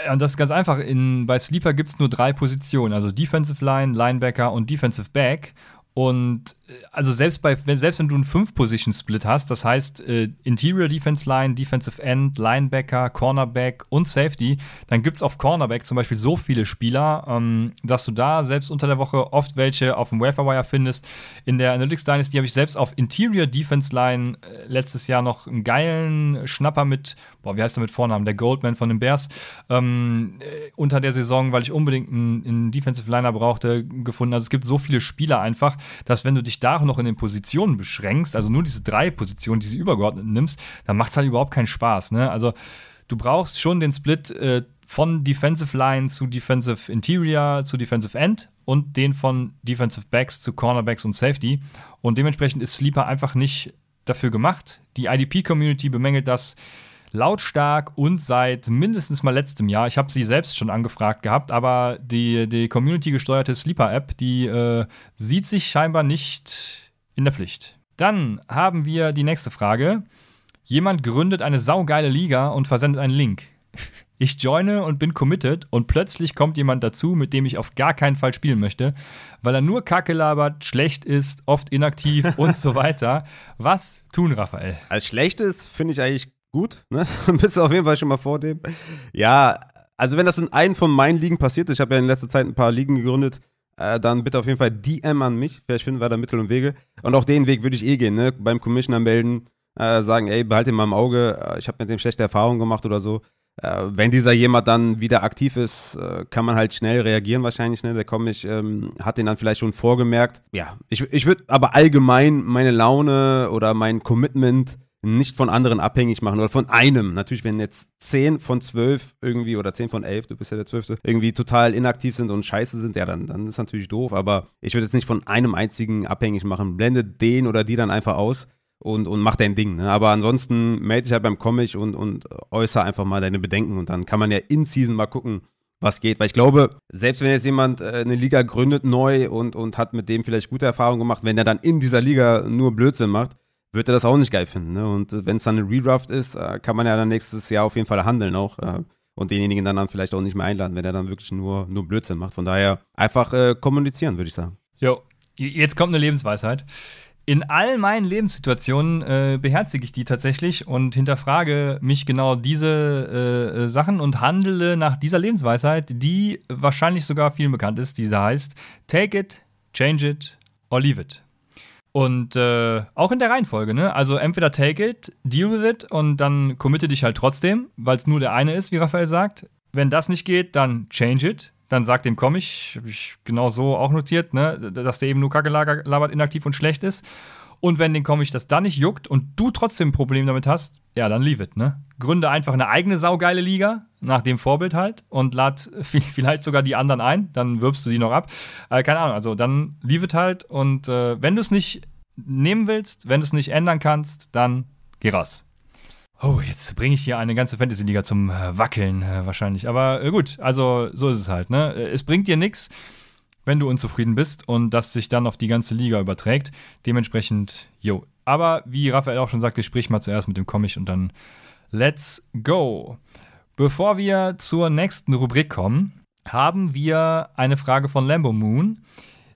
Äh, und das ist ganz einfach. In, bei Sleeper gibt es nur drei Positionen, also Defensive Line, Linebacker und Defensive Back. Und äh, also selbst bei, selbst wenn du einen Fünf-Position-Split hast, das heißt äh, Interior Defense Line, Defensive End, Linebacker, Cornerback und Safety, dann gibt es auf Cornerback zum Beispiel so viele Spieler, ähm, dass du da selbst unter der Woche oft welche auf dem Waferwire findest. In der Analytics Dynasty habe ich selbst auf Interior Defense Line äh, letztes Jahr noch einen geilen Schnapper mit, boah, wie heißt der mit Vornamen? Der Goldman von den Bears, ähm, äh, unter der Saison, weil ich unbedingt einen, einen Defensive Liner brauchte, gefunden. Also es gibt so viele Spieler einfach, dass wenn du dich da noch in den Positionen beschränkst, also nur diese drei Positionen, diese übergeordneten nimmst, dann macht es halt überhaupt keinen Spaß. Ne? Also du brauchst schon den Split äh, von Defensive Line zu Defensive Interior zu Defensive End und den von Defensive Backs zu Cornerbacks und Safety. Und dementsprechend ist Sleeper einfach nicht dafür gemacht. Die IDP-Community bemängelt das lautstark und seit mindestens mal letztem Jahr. Ich habe sie selbst schon angefragt gehabt, aber die, die Community-gesteuerte Sleeper-App, die äh, sieht sich scheinbar nicht in der Pflicht. Dann haben wir die nächste Frage. Jemand gründet eine saugeile Liga und versendet einen Link. Ich joine und bin committed und plötzlich kommt jemand dazu, mit dem ich auf gar keinen Fall spielen möchte, weil er nur Kacke labert, schlecht ist, oft inaktiv und so weiter. Was tun, Raphael? Als schlechtes finde ich eigentlich gut, ne? Bist du auf jeden Fall schon mal vor dem. Ja, also wenn das in einem von meinen Ligen passiert ist, ich habe ja in letzter Zeit ein paar Ligen gegründet, äh, dann bitte auf jeden Fall DM an mich. Vielleicht finden wir da Mittel und Wege. Und auch den Weg würde ich eh gehen, ne? Beim Commissioner melden, äh, sagen, ey, behalte ihn mal im Auge, äh, ich habe mit dem schlechte Erfahrungen gemacht oder so. Äh, wenn dieser jemand dann wieder aktiv ist, äh, kann man halt schnell reagieren wahrscheinlich. Ne? Der Comic ähm, hat den dann vielleicht schon vorgemerkt. Ja, ich, ich würde aber allgemein meine Laune oder mein Commitment nicht von anderen abhängig machen oder von einem. Natürlich, wenn jetzt 10 von 12 irgendwie oder 10 von 11, du bist ja der 12. irgendwie total inaktiv sind und scheiße sind, ja, dann, dann ist natürlich doof. Aber ich würde jetzt nicht von einem einzigen abhängig machen. Blende den oder die dann einfach aus und, und mach dein Ding. Ne? Aber ansonsten melde dich halt beim Comic und, und äußere einfach mal deine Bedenken und dann kann man ja in Season mal gucken, was geht. Weil ich glaube, selbst wenn jetzt jemand äh, eine Liga gründet neu und, und hat mit dem vielleicht gute Erfahrungen gemacht, wenn er dann in dieser Liga nur Blödsinn macht, wird er das auch nicht geil finden. Ne? Und wenn es dann eine Redraft ist, äh, kann man ja dann nächstes Jahr auf jeden Fall handeln auch. Äh, und denjenigen dann, dann vielleicht auch nicht mehr einladen, wenn er dann wirklich nur, nur Blödsinn macht. Von daher einfach äh, kommunizieren, würde ich sagen. Jo, jetzt kommt eine Lebensweisheit. In all meinen Lebenssituationen äh, beherzige ich die tatsächlich und hinterfrage mich genau diese äh, Sachen und handle nach dieser Lebensweisheit, die wahrscheinlich sogar vielen bekannt ist, die heißt: Take it, change it or leave it. Und äh, auch in der Reihenfolge, ne? Also entweder take it, deal with it und dann committe dich halt trotzdem, weil es nur der eine ist, wie Raphael sagt. Wenn das nicht geht, dann change it. Dann sag dem komm ich, habe ich genau so auch notiert, ne? Dass der eben nur Kacke labert, inaktiv und schlecht ist. Und wenn den Comic das dann nicht juckt und du trotzdem ein Problem damit hast, ja, dann leave it, ne? Gründe einfach eine eigene saugeile Liga, nach dem Vorbild halt, und lad vielleicht sogar die anderen ein, dann wirbst du die noch ab. Äh, keine Ahnung, also dann leave it halt und äh, wenn du es nicht nehmen willst, wenn du es nicht ändern kannst, dann geh raus. Oh, jetzt bringe ich hier eine ganze Fantasy-Liga zum äh, Wackeln äh, wahrscheinlich. Aber äh, gut, also so ist es halt, ne? Äh, es bringt dir nichts wenn du unzufrieden bist und das sich dann auf die ganze Liga überträgt. Dementsprechend, jo. Aber wie Raphael auch schon sagte, sprich mal zuerst mit dem Comic und dann let's go. Bevor wir zur nächsten Rubrik kommen, haben wir eine Frage von Lambo Moon.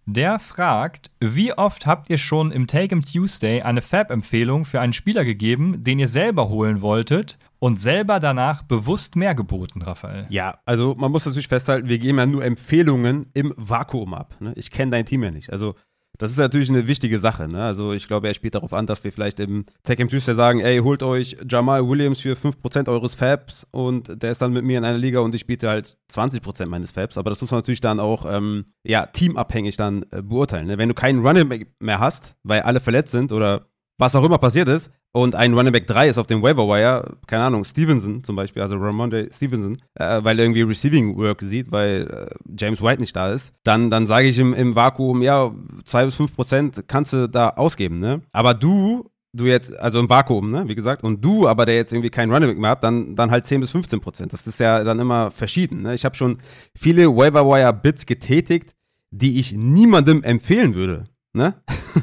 Der fragt, wie oft habt ihr schon im Take 'em Tuesday eine Fab-Empfehlung für einen Spieler gegeben, den ihr selber holen wolltet und selber danach bewusst mehr geboten, Raphael? Ja, also man muss natürlich festhalten, wir geben ja nur Empfehlungen im Vakuum ab. Ne? Ich kenne dein Team ja nicht. Also das ist natürlich eine wichtige Sache. Ne? Also ich glaube, er spielt darauf an, dass wir vielleicht im Tech im Tuesday sagen, ey, holt euch Jamal Williams für 5% eures Fabs und der ist dann mit mir in einer Liga und ich biete halt 20% meines Fabs. Aber das muss man natürlich dann auch ähm, ja, teamabhängig dann äh, beurteilen. Ne? Wenn du keinen Running mehr hast, weil alle verletzt sind oder was auch immer passiert ist, und ein Running Back 3 ist auf dem Waiver Wire, keine Ahnung, Stevenson zum Beispiel, also Ramonde Stevenson, äh, weil er irgendwie Receiving Work sieht, weil äh, James White nicht da ist, dann, dann sage ich im, im Vakuum, ja, 2 bis 5 Prozent kannst du da ausgeben, ne? Aber du, du jetzt, also im Vakuum, ne, wie gesagt, und du, aber der jetzt irgendwie keinen Running Back mehr hat, dann, dann halt 10 bis 15 Prozent. Das ist ja dann immer verschieden, ne? Ich habe schon viele Waiver Wire Bits getätigt, die ich niemandem empfehlen würde, ne?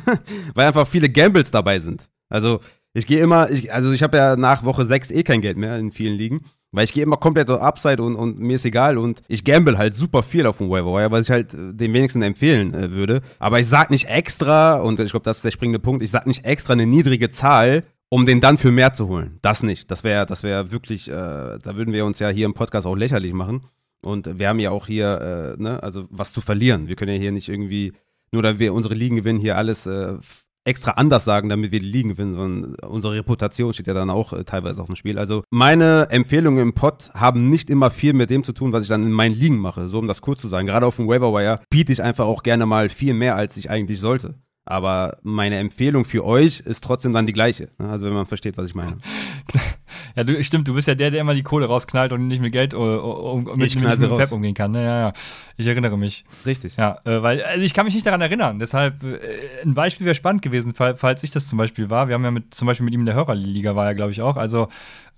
weil einfach viele Gambles dabei sind. Also, ich gehe immer, ich, also ich habe ja nach Woche 6 eh kein Geld mehr in vielen Ligen. Weil ich gehe immer komplett auf Upside und, und mir ist egal und ich gamble halt super viel auf dem Waiver Wire, was ich halt äh, dem wenigsten empfehlen äh, würde. Aber ich sag nicht extra, und ich glaube, das ist der springende Punkt, ich sag nicht extra eine niedrige Zahl, um den dann für mehr zu holen. Das nicht. Das wäre das wär wirklich, äh, da würden wir uns ja hier im Podcast auch lächerlich machen. Und wir haben ja auch hier, äh, ne, also was zu verlieren. Wir können ja hier nicht irgendwie, nur da wir unsere Ligen gewinnen, hier alles äh, extra anders sagen, damit wir die Ligen gewinnen, sondern unsere Reputation steht ja dann auch äh, teilweise auf dem Spiel. Also meine Empfehlungen im Pod haben nicht immer viel mit dem zu tun, was ich dann in meinen Ligen mache. So um das kurz zu sagen. Gerade auf dem Waiver Wire biete ich einfach auch gerne mal viel mehr, als ich eigentlich sollte. Aber meine Empfehlung für euch ist trotzdem dann die gleiche. Ne? Also wenn man versteht, was ich meine. Ja, du, stimmt, du bist ja der, der immer die Kohle rausknallt und nicht mit Geld um, um, mit, mit, mit dem Fab umgehen kann. Ne? Ja, ja. Ich erinnere mich. Richtig. Ja, äh, weil, also ich kann mich nicht daran erinnern. Deshalb, äh, ein Beispiel wäre spannend gewesen, falls ich das zum Beispiel war. Wir haben ja mit, zum Beispiel mit ihm in der Hörerliga war er, glaube ich, auch. Also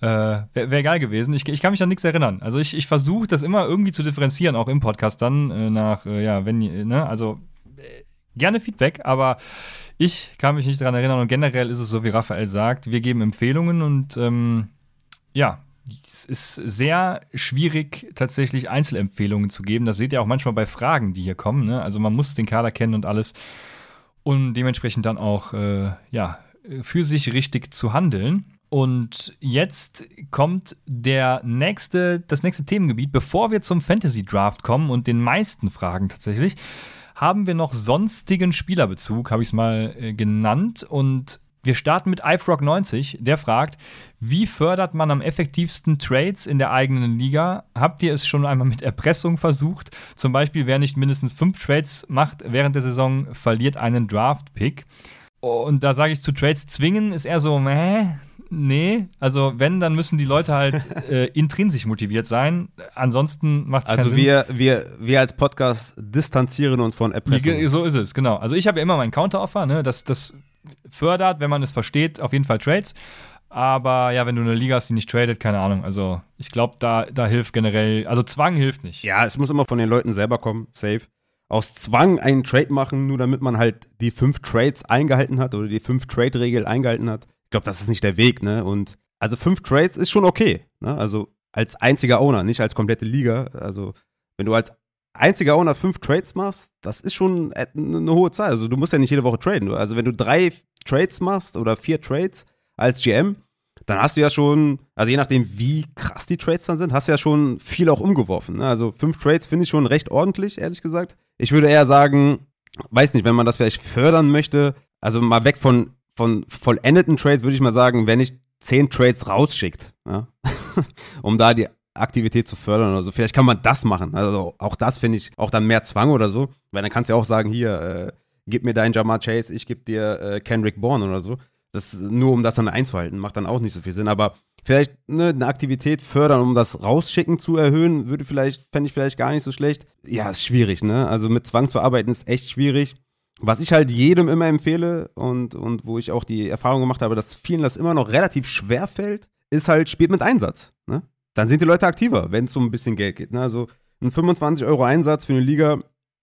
äh, wäre wär geil gewesen. Ich, ich kann mich an nichts erinnern. Also ich, ich versuche das immer irgendwie zu differenzieren, auch im Podcast dann, äh, nach, äh, ja, wenn, ne, also gerne Feedback, aber ich kann mich nicht daran erinnern und generell ist es so, wie Raphael sagt, wir geben Empfehlungen und ähm, ja, es ist sehr schwierig, tatsächlich Einzelempfehlungen zu geben. Das seht ihr auch manchmal bei Fragen, die hier kommen. Ne? Also man muss den Kader kennen und alles und dementsprechend dann auch äh, ja, für sich richtig zu handeln. Und jetzt kommt der nächste, das nächste Themengebiet, bevor wir zum Fantasy Draft kommen und den meisten Fragen tatsächlich haben wir noch sonstigen Spielerbezug, habe ich es mal äh, genannt. Und wir starten mit iFrog90. Der fragt, wie fördert man am effektivsten Trades in der eigenen Liga? Habt ihr es schon einmal mit Erpressung versucht? Zum Beispiel, wer nicht mindestens fünf Trades macht während der Saison, verliert einen Draft-Pick. Und da sage ich zu Trades zwingen, ist eher so, meh, Nee, also wenn, dann müssen die Leute halt äh, intrinsisch motiviert sein. Ansonsten macht es also keinen wir, Sinn. Wir, wir als Podcast distanzieren uns von Erpressung. So ist es, genau. Also ich habe ja immer mein Counteroffer, ne? das, das fördert, wenn man es versteht, auf jeden Fall Trades. Aber ja, wenn du eine Liga hast, die nicht tradet, keine Ahnung. Also ich glaube, da, da hilft generell, also Zwang hilft nicht. Ja, es muss immer von den Leuten selber kommen, safe. Aus Zwang einen Trade machen, nur damit man halt die fünf Trades eingehalten hat oder die fünf Trade-Regel eingehalten hat glaube, das ist nicht der Weg, ne? Und also fünf Trades ist schon okay, ne? Also als einziger Owner, nicht als komplette Liga. Also wenn du als einziger Owner fünf Trades machst, das ist schon eine hohe Zahl. Also du musst ja nicht jede Woche traden. Also wenn du drei Trades machst oder vier Trades als GM, dann hast du ja schon, also je nachdem, wie krass die Trades dann sind, hast du ja schon viel auch umgeworfen. Ne? Also fünf Trades finde ich schon recht ordentlich, ehrlich gesagt. Ich würde eher sagen, weiß nicht, wenn man das vielleicht fördern möchte, also mal weg von, von vollendeten Trades, würde ich mal sagen, wenn ich zehn Trades rausschickt, ja, um da die Aktivität zu fördern oder so. Vielleicht kann man das machen. Also auch das finde ich auch dann mehr Zwang oder so. Weil dann kannst du ja auch sagen, hier, äh, gib mir deinen Jamar Chase, ich gebe dir äh, Kendrick Bourne oder so. Das, nur um das dann einzuhalten, macht dann auch nicht so viel Sinn. Aber vielleicht ne, eine Aktivität fördern, um das Rausschicken zu erhöhen, würde vielleicht, fände ich vielleicht gar nicht so schlecht. Ja, ist schwierig, ne? Also mit Zwang zu arbeiten ist echt schwierig. Was ich halt jedem immer empfehle und, und wo ich auch die Erfahrung gemacht habe, dass vielen das immer noch relativ schwer fällt, ist halt, spielt mit Einsatz. Dann sind die Leute aktiver, wenn es um ein bisschen Geld geht. Ne? Also ein 25 Euro Einsatz für eine Liga,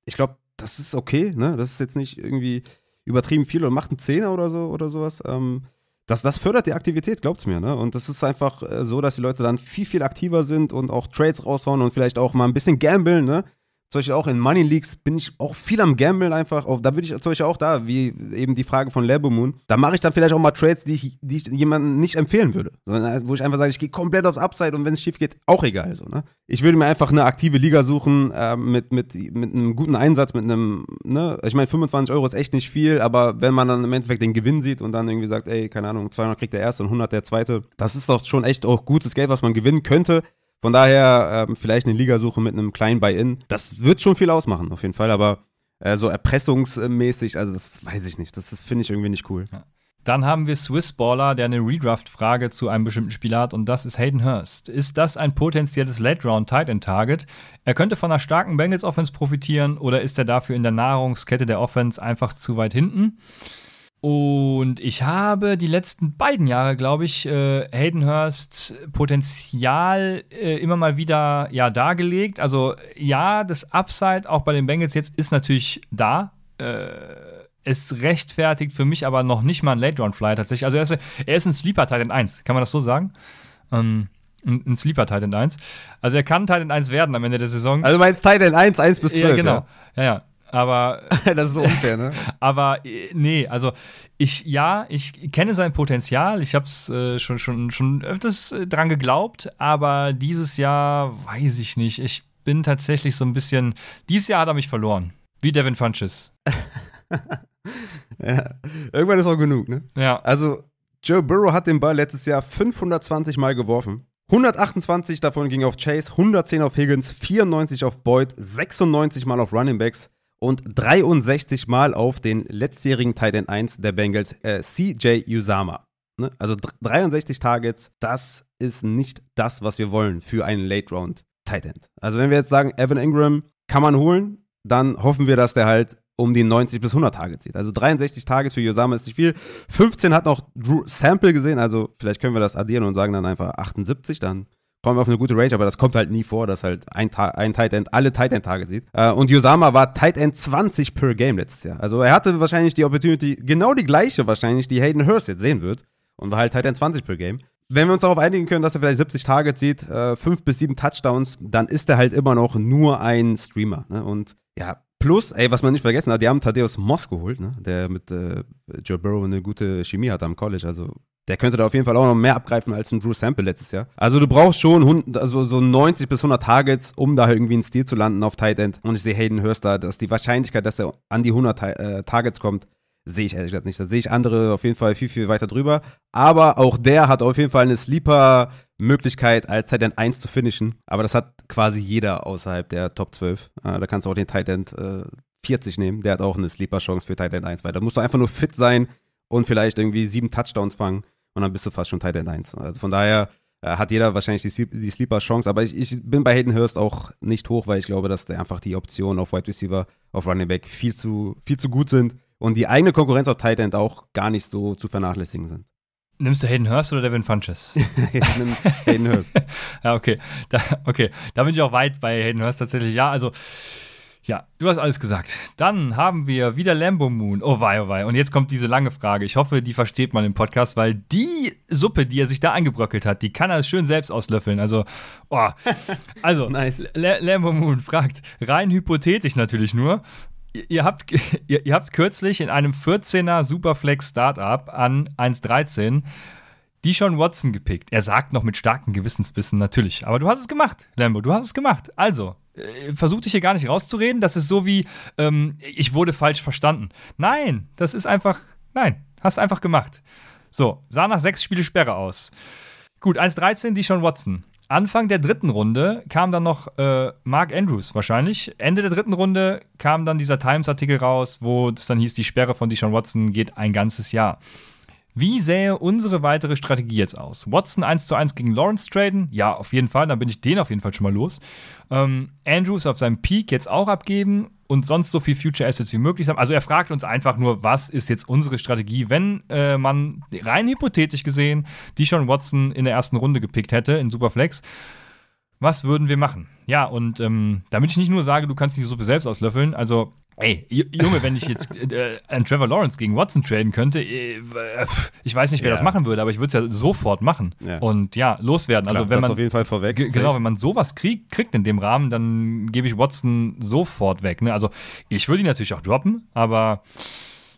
ich glaube, das ist okay. Ne? Das ist jetzt nicht irgendwie übertrieben viel und macht einen Zehner oder so oder sowas. Ähm, das, das fördert die Aktivität, glaubt's mir. Ne? Und das ist einfach äh, so, dass die Leute dann viel, viel aktiver sind und auch Trades raushauen und vielleicht auch mal ein bisschen gambeln. Ne? Zum Beispiel auch in Money Leagues bin ich auch viel am Gambeln einfach. Da würde ich zum Beispiel auch da, wie eben die Frage von Labo Moon, da mache ich dann vielleicht auch mal Trades, die ich, die ich jemandem nicht empfehlen würde. Sondern wo ich einfach sage, ich gehe komplett aufs Upside und wenn es schief geht, auch egal. So, ne? Ich würde mir einfach eine aktive Liga suchen äh, mit, mit, mit einem guten Einsatz, mit einem, ne, ich meine, 25 Euro ist echt nicht viel, aber wenn man dann im Endeffekt den Gewinn sieht und dann irgendwie sagt, ey, keine Ahnung, 200 kriegt der erste und 100 der zweite, das ist doch schon echt auch gutes Geld, was man gewinnen könnte. Von daher ähm, vielleicht eine Ligasuche mit einem kleinen Buy-In. Das wird schon viel ausmachen, auf jeden Fall. Aber äh, so erpressungsmäßig, also das weiß ich nicht. Das finde ich irgendwie nicht cool. Ja. Dann haben wir Swissballer, der eine Redraft-Frage zu einem bestimmten Spieler hat und das ist Hayden Hurst. Ist das ein potenzielles Late-Round-Tight-End-Target? Er könnte von einer starken Bengals-Offense profitieren oder ist er dafür in der Nahrungskette der Offense einfach zu weit hinten? Und ich habe die letzten beiden Jahre, glaube ich, äh, Haydenhurst Potenzial äh, immer mal wieder ja, dargelegt. Also ja, das Upside auch bei den Bengals jetzt ist natürlich da. Äh, es rechtfertigt für mich aber noch nicht mal ein Late-Round-Fly tatsächlich. Also er ist, er ist ein Sleeper-Titan 1, kann man das so sagen? Ähm, ein, ein Sleeper Titan 1. Also er kann Titan 1 werden am Ende der Saison. Also meinst Titan 1, 1 bis 12, ja, genau. Ja, ja. ja. Aber. das ist so unfair, ne? aber äh, nee, also ich, ja, ich kenne sein Potenzial. Ich habe es äh, schon, schon, schon öfters äh, dran geglaubt, aber dieses Jahr weiß ich nicht. Ich bin tatsächlich so ein bisschen. Dieses Jahr hat er mich verloren. Wie Devin Funches. ja, irgendwann ist auch genug, ne? Ja. Also, Joe Burrow hat den Ball letztes Jahr 520 Mal geworfen. 128 davon ging auf Chase, 110 auf Higgins, 94 auf Boyd, 96 Mal auf Running Backs und 63 Mal auf den letztjährigen Tight End 1 der Bengals, äh, CJ Usama. Ne? Also 63 Targets, das ist nicht das, was wir wollen für einen Late Round Tight End. Also wenn wir jetzt sagen, Evan Ingram kann man holen, dann hoffen wir, dass der halt um die 90 bis 100 Targets sieht. Also 63 Targets für Usama ist nicht viel. 15 hat noch Drew Sample gesehen, also vielleicht können wir das addieren und sagen dann einfach 78, dann kommen wir auf eine gute Range, aber das kommt halt nie vor, dass halt ein, ein Tight End alle Tight End Tage sieht. Äh, und Yosama war Tight End 20 per Game letztes Jahr. Also er hatte wahrscheinlich die Opportunity, genau die gleiche wahrscheinlich, die Hayden Hurst jetzt sehen wird. Und war halt Tight End 20 per Game. Wenn wir uns darauf einigen können, dass er vielleicht 70 Targets sieht, äh, 5 bis 7 Touchdowns, dann ist er halt immer noch nur ein Streamer. Ne? Und ja, Plus, ey, was man nicht vergessen hat, die haben Thaddeus Moss geholt, ne? der mit äh, Joe Burrow eine gute Chemie hat am College. Also der könnte da auf jeden Fall auch noch mehr abgreifen als ein Drew Sample letztes Jahr. Also du brauchst schon also so 90 bis 100 Targets, um da irgendwie einen Stil zu landen auf Tight End. Und ich sehe Hayden Hurst da, dass die Wahrscheinlichkeit, dass er an die 100 äh, Targets kommt, sehe ich ehrlich gesagt nicht. Da sehe ich andere auf jeden Fall viel, viel weiter drüber. Aber auch der hat auf jeden Fall eine Sleeper-Möglichkeit, als Tight End 1 zu finishen. Aber das hat quasi jeder außerhalb der Top 12. Äh, da kannst du auch den Tight End äh, 40 nehmen. Der hat auch eine Sleeper-Chance für Tight End 1, weil da musst du einfach nur fit sein und vielleicht irgendwie sieben Touchdowns fangen und dann bist du fast schon Tight End 1. Also von daher äh, hat jeder wahrscheinlich die, die Sleeper-Chance, aber ich, ich, bin bei Hayden Hurst auch nicht hoch, weil ich glaube, dass der einfach die Optionen auf Wide Receiver, auf Running Back viel zu, viel zu gut sind und die eigene Konkurrenz auf Tight End auch gar nicht so zu vernachlässigen sind. Nimmst du Hayden Hurst oder Devin Funches? ich nehme Hayden Hurst. ja, okay. Da, okay. Da bin ich auch weit bei Hayden Hurst tatsächlich. Ja, also ja, du hast alles gesagt. Dann haben wir wieder Lambo Moon. Oh wei, oh wei. Und jetzt kommt diese lange Frage. Ich hoffe, die versteht man im Podcast, weil die Suppe, die er sich da eingebröckelt hat, die kann er schön selbst auslöffeln. Also, oh. Also, nice. Lambo Moon fragt, rein hypothetisch natürlich nur, ihr habt, ihr, ihr habt kürzlich in einem 14er Superflex Startup an 1.13 die schon Watson gepickt. Er sagt noch mit starken Gewissensbissen natürlich. Aber du hast es gemacht, Lambo, du hast es gemacht. Also, äh, versuch dich hier gar nicht rauszureden. Das ist so wie, ähm, ich wurde falsch verstanden. Nein, das ist einfach Nein, hast einfach gemacht. So, sah nach sechs Spiele Sperre aus. Gut, 1-13, die schon Watson. Anfang der dritten Runde kam dann noch äh, Mark Andrews wahrscheinlich. Ende der dritten Runde kam dann dieser Times-Artikel raus, wo es dann hieß, die Sperre von Deshaun Watson geht ein ganzes Jahr. Wie sähe unsere weitere Strategie jetzt aus? Watson 1 zu 1 gegen Lawrence traden? Ja, auf jeden Fall. Dann bin ich den auf jeden Fall schon mal los. Ähm, Andrews auf seinem Peak jetzt auch abgeben und sonst so viel Future Assets wie möglich haben. Also er fragt uns einfach nur, was ist jetzt unsere Strategie, wenn äh, man rein hypothetisch gesehen die schon Watson in der ersten Runde gepickt hätte in Superflex. Was würden wir machen? Ja, und ähm, damit ich nicht nur sage, du kannst die Suppe selbst auslöffeln, also Ey, Junge, wenn ich jetzt äh, einen Trevor Lawrence gegen Watson traden könnte, äh, ich weiß nicht, wer ja. das machen würde, aber ich würde es ja sofort machen. Ja. Und ja, loswerden. Klar, also wenn man auf jeden Fall vorweg. Genau, wenn man sowas krieg, kriegt in dem Rahmen, dann gebe ich Watson sofort weg. Ne? Also ich würde ihn natürlich auch droppen, aber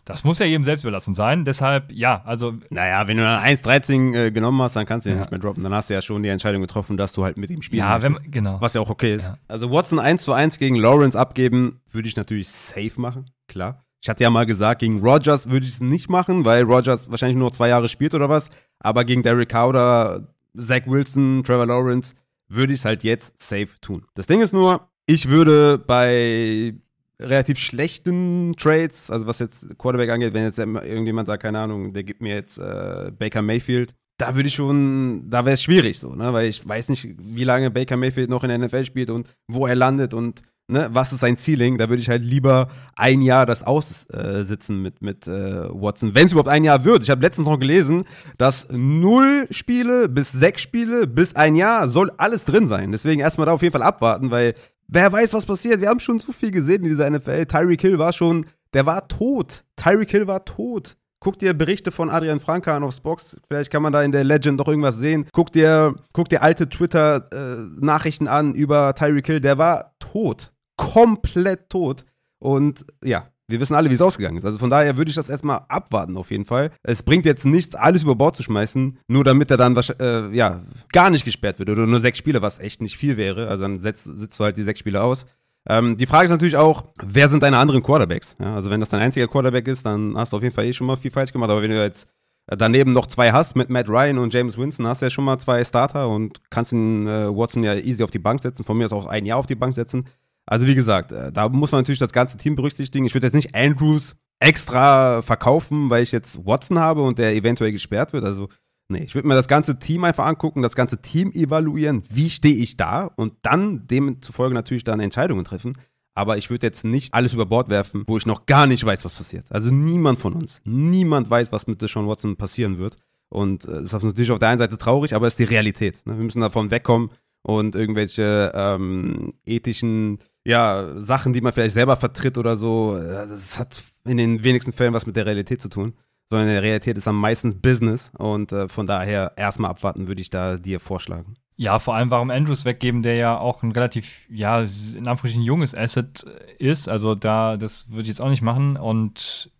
das muss ja jedem selbst überlassen sein. Deshalb, ja, also. Naja, wenn du dann 1,13 äh, genommen hast, dann kannst du ihn ja. nicht mehr droppen. Dann hast du ja schon die Entscheidung getroffen, dass du halt mit ihm spielst. Ja, wenn, genau. Was ja auch okay ist. Ja. Also Watson 1 zu 1 gegen Lawrence abgeben, würde ich natürlich safe machen, klar. Ich hatte ja mal gesagt, gegen Rogers würde ich es nicht machen, weil Rogers wahrscheinlich nur zwei Jahre spielt oder was. Aber gegen Derek Cowder, Zach Wilson, Trevor Lawrence würde ich es halt jetzt safe tun. Das Ding ist nur, ich würde bei relativ schlechten Trades, also was jetzt Quarterback angeht, wenn jetzt irgendjemand sagt, keine Ahnung, der gibt mir jetzt äh, Baker Mayfield, da würde ich schon, da wäre es schwierig so, ne, weil ich weiß nicht, wie lange Baker Mayfield noch in der NFL spielt und wo er landet und ne, was ist sein Ceiling, da würde ich halt lieber ein Jahr das aussitzen äh, mit, mit äh, Watson, wenn es überhaupt ein Jahr wird. Ich habe letztens noch gelesen, dass null Spiele bis sechs Spiele bis ein Jahr soll alles drin sein. Deswegen erstmal da auf jeden Fall abwarten, weil Wer weiß, was passiert. Wir haben schon zu viel gesehen in dieser NFL. Tyreek Hill war schon, der war tot. Tyreek Hill war tot. Guck dir Berichte von Adrian Franka an aufs Box. Vielleicht kann man da in der Legend doch irgendwas sehen. Guck dir, guck dir alte Twitter-Nachrichten äh, an über Tyreek Hill. Der war tot. Komplett tot. Und ja, wir wissen alle, wie es ausgegangen ist. Also von daher würde ich das erstmal abwarten, auf jeden Fall. Es bringt jetzt nichts, alles über Bord zu schmeißen, nur damit er dann äh, ja, gar nicht gesperrt wird oder nur sechs Spiele, was echt nicht viel wäre. Also dann setzt, sitzt du halt die sechs Spiele aus. Ähm, die Frage ist natürlich auch, wer sind deine anderen Quarterbacks? Ja, also wenn das dein einziger Quarterback ist, dann hast du auf jeden Fall eh schon mal viel falsch gemacht. Aber wenn du jetzt daneben noch zwei hast mit Matt Ryan und James Winston, hast du ja schon mal zwei Starter und kannst den äh, Watson ja easy auf die Bank setzen. Von mir aus auch ein Jahr auf die Bank setzen. Also wie gesagt, äh, da muss man natürlich das ganze Team berücksichtigen. Ich würde jetzt nicht Andrews extra verkaufen, weil ich jetzt Watson habe und der eventuell gesperrt wird. Also nee, ich würde mir das ganze Team einfach angucken, das ganze Team evaluieren, wie stehe ich da und dann demzufolge natürlich dann Entscheidungen treffen. Aber ich würde jetzt nicht alles über Bord werfen, wo ich noch gar nicht weiß, was passiert. Also niemand von uns, niemand weiß, was mit Deshaun Watson passieren wird. Und äh, das ist natürlich auf der einen Seite traurig, aber es ist die Realität. Ne? Wir müssen davon wegkommen und irgendwelche ähm, ethischen ja, Sachen, die man vielleicht selber vertritt oder so, äh, das hat in den wenigsten Fällen was mit der Realität zu tun. Sondern in der Realität ist am meisten Business und äh, von daher erstmal abwarten, würde ich da dir vorschlagen. Ja, vor allem warum Andrews weggeben, der ja auch ein relativ, ja, in Anführungsstrichen junges Asset ist. Also da, das würde ich jetzt auch nicht machen und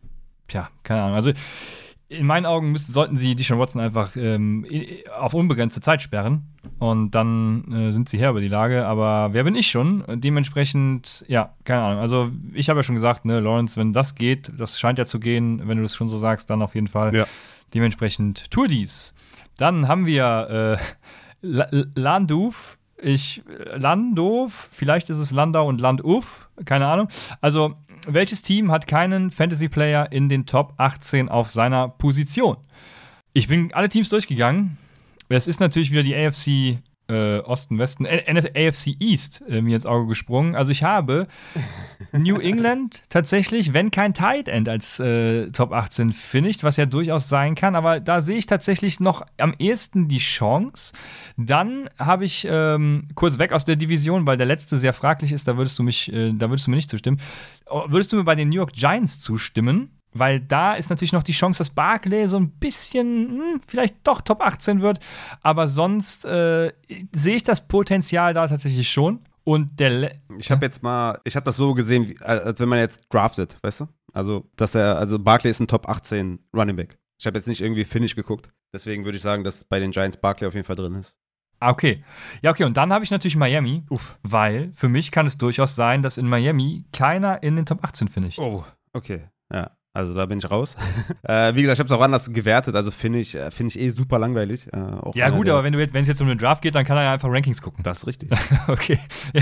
ja, keine Ahnung. Also in meinen Augen müssten, sollten sie Deshaun Watson einfach ähm, auf unbegrenzte Zeit sperren und dann äh, sind sie her über die Lage. Aber wer bin ich schon? Dementsprechend, ja, keine Ahnung. Also ich habe ja schon gesagt, ne, Lawrence, wenn das geht, das scheint ja zu gehen, wenn du das schon so sagst, dann auf jeden Fall. Ja. Dementsprechend tu dies. Dann haben wir äh, Landuf. Ich, Landov, vielleicht ist es Landau und Landuf, keine Ahnung. Also welches Team hat keinen Fantasy-Player in den Top 18 auf seiner Position? Ich bin alle Teams durchgegangen. Es ist natürlich wieder die AFC äh, Osten, Westen, AFC East äh, mir ins Auge gesprungen. Also ich habe New England tatsächlich, wenn kein Tight End als äh, Top 18 finisht, was ja durchaus sein kann, aber da sehe ich tatsächlich noch am ehesten die Chance. Dann habe ich ähm, kurz weg aus der Division, weil der letzte sehr fraglich ist, da würdest du mich, äh, da würdest du mir nicht zustimmen. Oh, würdest du mir bei den New York Giants zustimmen? Weil da ist natürlich noch die Chance, dass Barclay so ein bisschen hm, vielleicht doch Top 18 wird. Aber sonst äh, sehe ich das Potenzial da tatsächlich schon. Und der. Le ich habe jetzt mal, ich habe das so gesehen, wie, als wenn man jetzt draftet, weißt du? Also, dass er, also Barclay ist ein Top 18 Running Back. Ich habe jetzt nicht irgendwie Finish geguckt. Deswegen würde ich sagen, dass bei den Giants Barclay auf jeden Fall drin ist. Ah, okay. Ja, okay. Und dann habe ich natürlich Miami. Uff. Weil für mich kann es durchaus sein, dass in Miami keiner in den Top 18 finisht. Oh, okay. Ja. Also da bin ich raus. äh, wie gesagt, ich habe es auch anders gewertet. Also finde ich, äh, find ich eh super langweilig. Äh, ja gut, aber wenn du wenn es jetzt um den Draft geht, dann kann er ja einfach Rankings gucken. Das ist richtig. okay.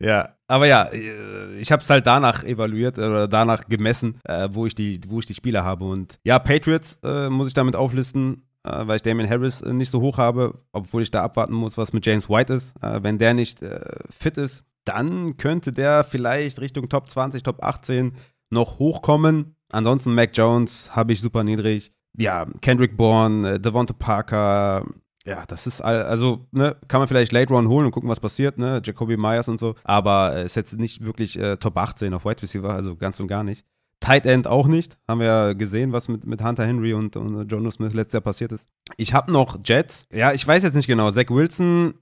ja, aber ja, äh, ich habe es halt danach evaluiert oder danach gemessen, äh, wo ich die, wo ich die Spieler habe. Und ja, Patriots äh, muss ich damit auflisten äh, weil ich Damien Harris äh, nicht so hoch habe, obwohl ich da abwarten muss, was mit James White ist. Äh, wenn der nicht äh, fit ist, dann könnte der vielleicht Richtung Top 20, Top 18 noch hochkommen. Ansonsten Mac Jones habe ich super niedrig. Ja, Kendrick Bourne, äh, Devonta Parker, ja, das ist all, also, ne, kann man vielleicht Late Round holen und gucken, was passiert, ne, Jacoby Myers und so, aber äh, ist jetzt nicht wirklich äh, Top 18 auf Wide Receiver, also ganz und gar nicht. Tight End auch nicht. Haben wir ja gesehen, was mit, mit Hunter Henry und, und John Smith letztes Jahr passiert ist. Ich habe noch Jets. Ja, ich weiß jetzt nicht genau. Zach Wilson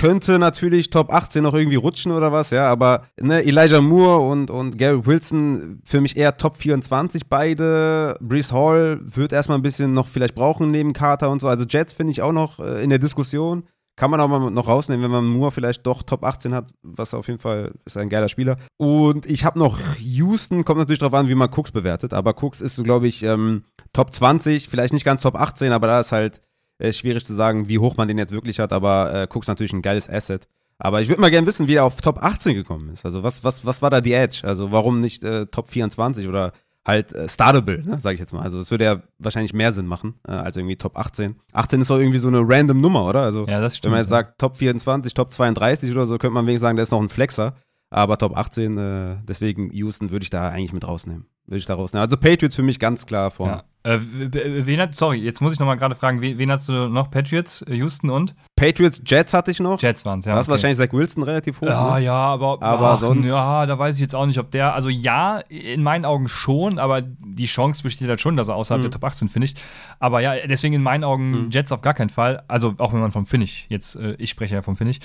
könnte natürlich Top 18 noch irgendwie rutschen oder was, ja, aber ne, Elijah Moore und, und Gary Wilson für mich eher Top 24 beide. Brees Hall wird erstmal ein bisschen noch vielleicht brauchen neben Carter und so. Also Jets finde ich auch noch äh, in der Diskussion. Kann man auch mal noch rausnehmen, wenn man Moore vielleicht doch Top 18 hat, was auf jeden Fall ist ein geiler Spieler. Und ich habe noch Houston, kommt natürlich darauf an, wie man Cooks bewertet, aber Cooks ist, glaube ich, ähm, Top 20, vielleicht nicht ganz Top 18, aber da ist halt äh, schwierig zu sagen, wie hoch man den jetzt wirklich hat, aber äh, Cooks natürlich ein geiles Asset. Aber ich würde mal gerne wissen, wie er auf Top 18 gekommen ist. Also was, was, was war da die Edge? Also warum nicht äh, Top 24 oder halt äh, startable, ne, sage ich jetzt mal. Also das würde ja wahrscheinlich mehr Sinn machen äh, als irgendwie Top 18. 18 ist doch irgendwie so eine random Nummer, oder? Also ja, das stimmt, wenn man jetzt ja. sagt Top 24, Top 32 oder so, könnte man wenigstens sagen, der ist noch ein Flexer. Aber Top 18, äh, deswegen Houston würde ich da eigentlich mit rausnehmen. Würde ich da rausnehmen. Also Patriots für mich ganz klar vorne. Ja. Äh, wen hat, sorry, jetzt muss ich nochmal gerade fragen, wen, wen, hast du noch? Patriots, äh, Houston und? Patriots, Jets hatte ich noch. Jets waren es, ja. Da ist okay. wahrscheinlich Zach Wilson relativ hoch. Ja, ne? ja, aber, aber ach, sonst. Ja, da weiß ich jetzt auch nicht, ob der, also ja, in meinen Augen schon, aber die Chance besteht halt schon, dass er außerhalb mhm. der Top 18 finisht. Aber ja, deswegen in meinen Augen mhm. Jets auf gar keinen Fall. Also auch wenn man vom Finish, jetzt, äh, ich spreche ja vom Finish,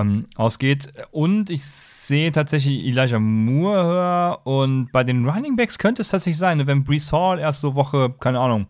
ähm, ausgeht. Und ich sehe tatsächlich Elijah Moore höher und bei den Running Backs könnte es tatsächlich sein, ne, wenn Brees Hall erst so Woche, keine Ahnung,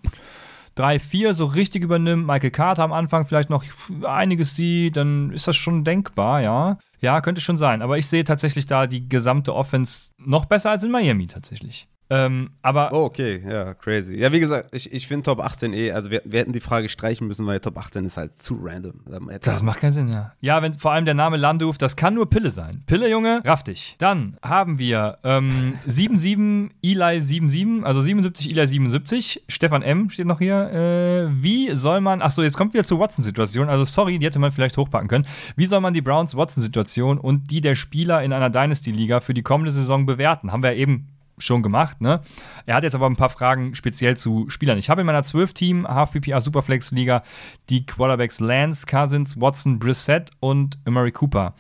3, 4 so richtig übernimmt, Michael Carter am Anfang vielleicht noch einiges sieht, dann ist das schon denkbar, ja. Ja, könnte schon sein. Aber ich sehe tatsächlich da die gesamte Offense noch besser als in Miami tatsächlich. Ähm, aber. Oh, okay, ja, crazy. Ja, wie gesagt, ich, ich finde Top 18 eh, also wir, wir hätten die Frage streichen müssen, weil Top 18 ist halt zu random. Das macht keinen Sinn, ja. Ja, wenn vor allem der Name Landuf, das kann nur Pille sein. Pille, Junge, raff dich. Dann haben wir ähm, 77 Eli 77, also 77 Eli 77. Stefan M. steht noch hier. Äh, wie soll man, achso, jetzt kommt wieder zur Watson-Situation. Also, sorry, die hätte man vielleicht hochpacken können. Wie soll man die Browns-Watson-Situation und die der Spieler in einer Dynasty-Liga für die kommende Saison bewerten? Haben wir eben schon gemacht. Ne? Er hat jetzt aber ein paar Fragen speziell zu Spielern. Ich habe in meiner 12-Team Half-PPA Superflex-Liga die Quarterbacks Lance, Cousins, Watson, Brissett und Murray Cooper.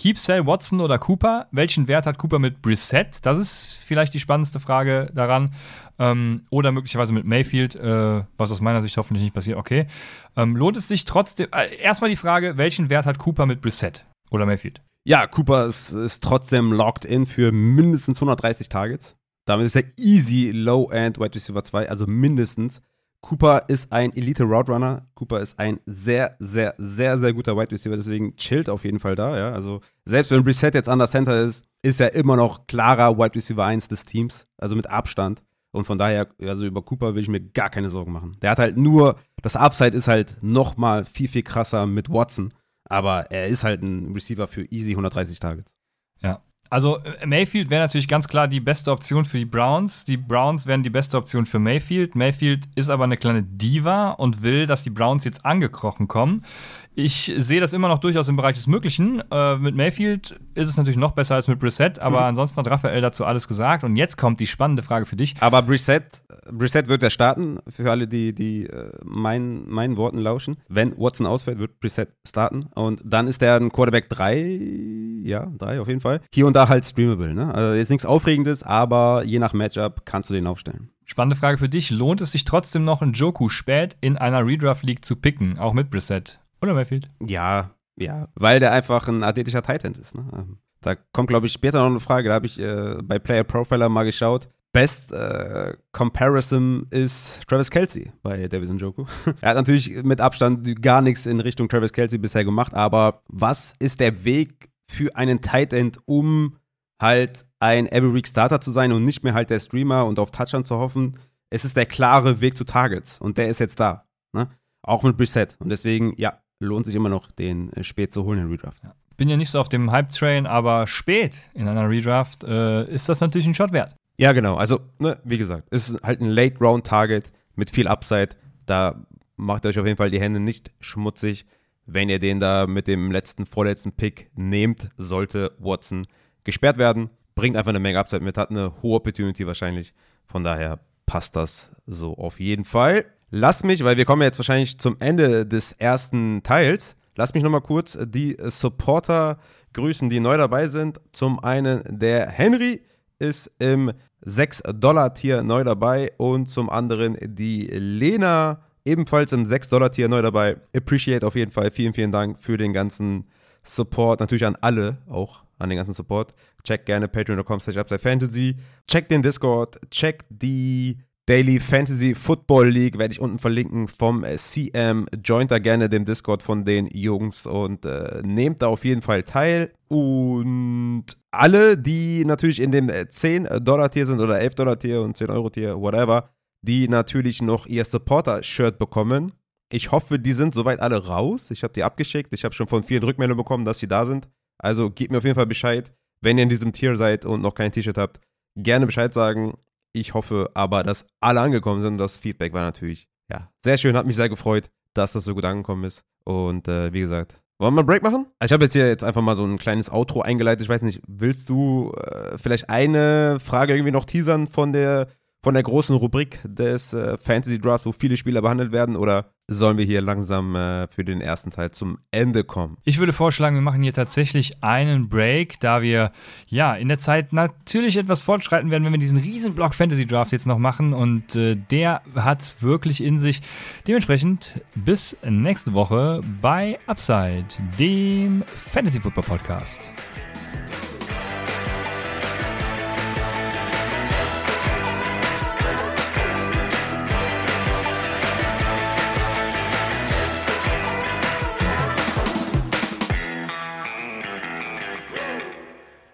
Keep, Sell, Watson oder Cooper? Welchen Wert hat Cooper mit Brissett? Das ist vielleicht die spannendste Frage daran. Ähm, oder möglicherweise mit Mayfield, äh, was aus meiner Sicht hoffentlich nicht passiert. Okay. Ähm, lohnt es sich trotzdem. Äh, erstmal die Frage, welchen Wert hat Cooper mit Brissett oder Mayfield? Ja, Cooper ist, ist trotzdem locked in für mindestens 130 Targets. Damit ist er easy Low-End Wide Receiver 2, also mindestens. Cooper ist ein Elite Route Runner. Cooper ist ein sehr, sehr, sehr, sehr guter Wide Receiver, deswegen chillt auf jeden Fall da, ja. Also, selbst wenn Reset jetzt an der Center ist, ist er immer noch klarer Wide Receiver 1 des Teams, also mit Abstand. Und von daher, also über Cooper will ich mir gar keine Sorgen machen. Der hat halt nur, das Upside ist halt nochmal viel, viel krasser mit Watson. Aber er ist halt ein Receiver für easy 130 Targets. Ja, also äh, Mayfield wäre natürlich ganz klar die beste Option für die Browns. Die Browns wären die beste Option für Mayfield. Mayfield ist aber eine kleine Diva und will, dass die Browns jetzt angekrochen kommen. Ich sehe das immer noch durchaus im Bereich des Möglichen. Äh, mit Mayfield ist es natürlich noch besser als mit Brissett, aber mhm. ansonsten hat Raphael dazu alles gesagt. Und jetzt kommt die spannende Frage für dich. Aber Brissett, Brissett wird ja starten, für alle, die, die äh, mein, meinen Worten lauschen. Wenn Watson ausfällt, wird Brissett starten. Und dann ist er ein Quarterback 3, ja, 3 auf jeden Fall. Hier und da halt streamable. Ne? Also jetzt nichts Aufregendes, aber je nach Matchup kannst du den aufstellen. Spannende Frage für dich. Lohnt es sich trotzdem noch, einen Joku spät in einer Redraft League zu picken, auch mit Brissett? Oder Mayfield? Ja, ja, weil der einfach ein athletischer Titan ist. Ne? Da kommt, glaube ich, später noch eine Frage. Da habe ich äh, bei Player Profiler mal geschaut. Best äh, Comparison ist Travis Kelsey bei David Njoku. er hat natürlich mit Abstand gar nichts in Richtung Travis Kelsey bisher gemacht, aber was ist der Weg für einen Tight End, um halt ein Every Week Starter zu sein und nicht mehr halt der Streamer und auf Touchdown zu hoffen. Es ist der klare Weg zu Targets und der ist jetzt da. Ne? Auch mit Reset. Und deswegen, ja, lohnt sich immer noch, den äh, spät zu holen in Redraft. Ja. Bin ja nicht so auf dem Hype-Train, aber spät in einer Redraft äh, ist das natürlich ein Shot wert. Ja, genau. Also, ne, wie gesagt, es ist halt ein Late-Round-Target mit viel Upside. Da macht ihr euch auf jeden Fall die Hände nicht schmutzig. Wenn ihr den da mit dem letzten, vorletzten Pick nehmt, sollte Watson gesperrt werden. Bringt einfach eine Menge Upside mit, hat eine hohe Opportunity wahrscheinlich. Von daher passt das so auf jeden Fall. Lass mich, weil wir kommen jetzt wahrscheinlich zum Ende des ersten Teils, lass mich nochmal kurz die Supporter grüßen, die neu dabei sind. Zum einen der Henry ist im 6-Dollar-Tier neu dabei und zum anderen die Lena ebenfalls im 6-Dollar-Tier neu dabei. Appreciate auf jeden Fall. Vielen, vielen Dank für den ganzen Support. Natürlich an alle auch, an den ganzen Support. Check gerne patreon.com slash Fantasy. Check den Discord. Check die Daily Fantasy Football League. Werde ich unten verlinken vom CM. Joint da gerne dem Discord von den Jungs und äh, nehmt da auf jeden Fall teil. Und alle, die natürlich in dem 10-Dollar-Tier sind oder 11-Dollar-Tier und 10-Euro-Tier, whatever, die natürlich noch ihr Supporter-Shirt bekommen. Ich hoffe, die sind soweit alle raus. Ich habe die abgeschickt. Ich habe schon von vielen Rückmeldungen bekommen, dass sie da sind. Also gebt mir auf jeden Fall Bescheid, wenn ihr in diesem Tier seid und noch kein T-Shirt habt. Gerne Bescheid sagen. Ich hoffe aber, dass alle angekommen sind. Das Feedback war natürlich, ja, sehr schön. Hat mich sehr gefreut, dass das so gut angekommen ist. Und äh, wie gesagt, wollen wir einen Break machen? Ich habe jetzt hier jetzt einfach mal so ein kleines Outro eingeleitet. Ich weiß nicht, willst du äh, vielleicht eine Frage irgendwie noch teasern von der von der großen Rubrik des äh, Fantasy Drafts, wo viele Spieler behandelt werden, oder sollen wir hier langsam äh, für den ersten Teil zum Ende kommen? Ich würde vorschlagen, wir machen hier tatsächlich einen Break, da wir ja in der Zeit natürlich etwas fortschreiten werden, wenn wir diesen riesen Block Fantasy Draft jetzt noch machen und äh, der hat es wirklich in sich. Dementsprechend bis nächste Woche bei Upside, dem Fantasy Football Podcast.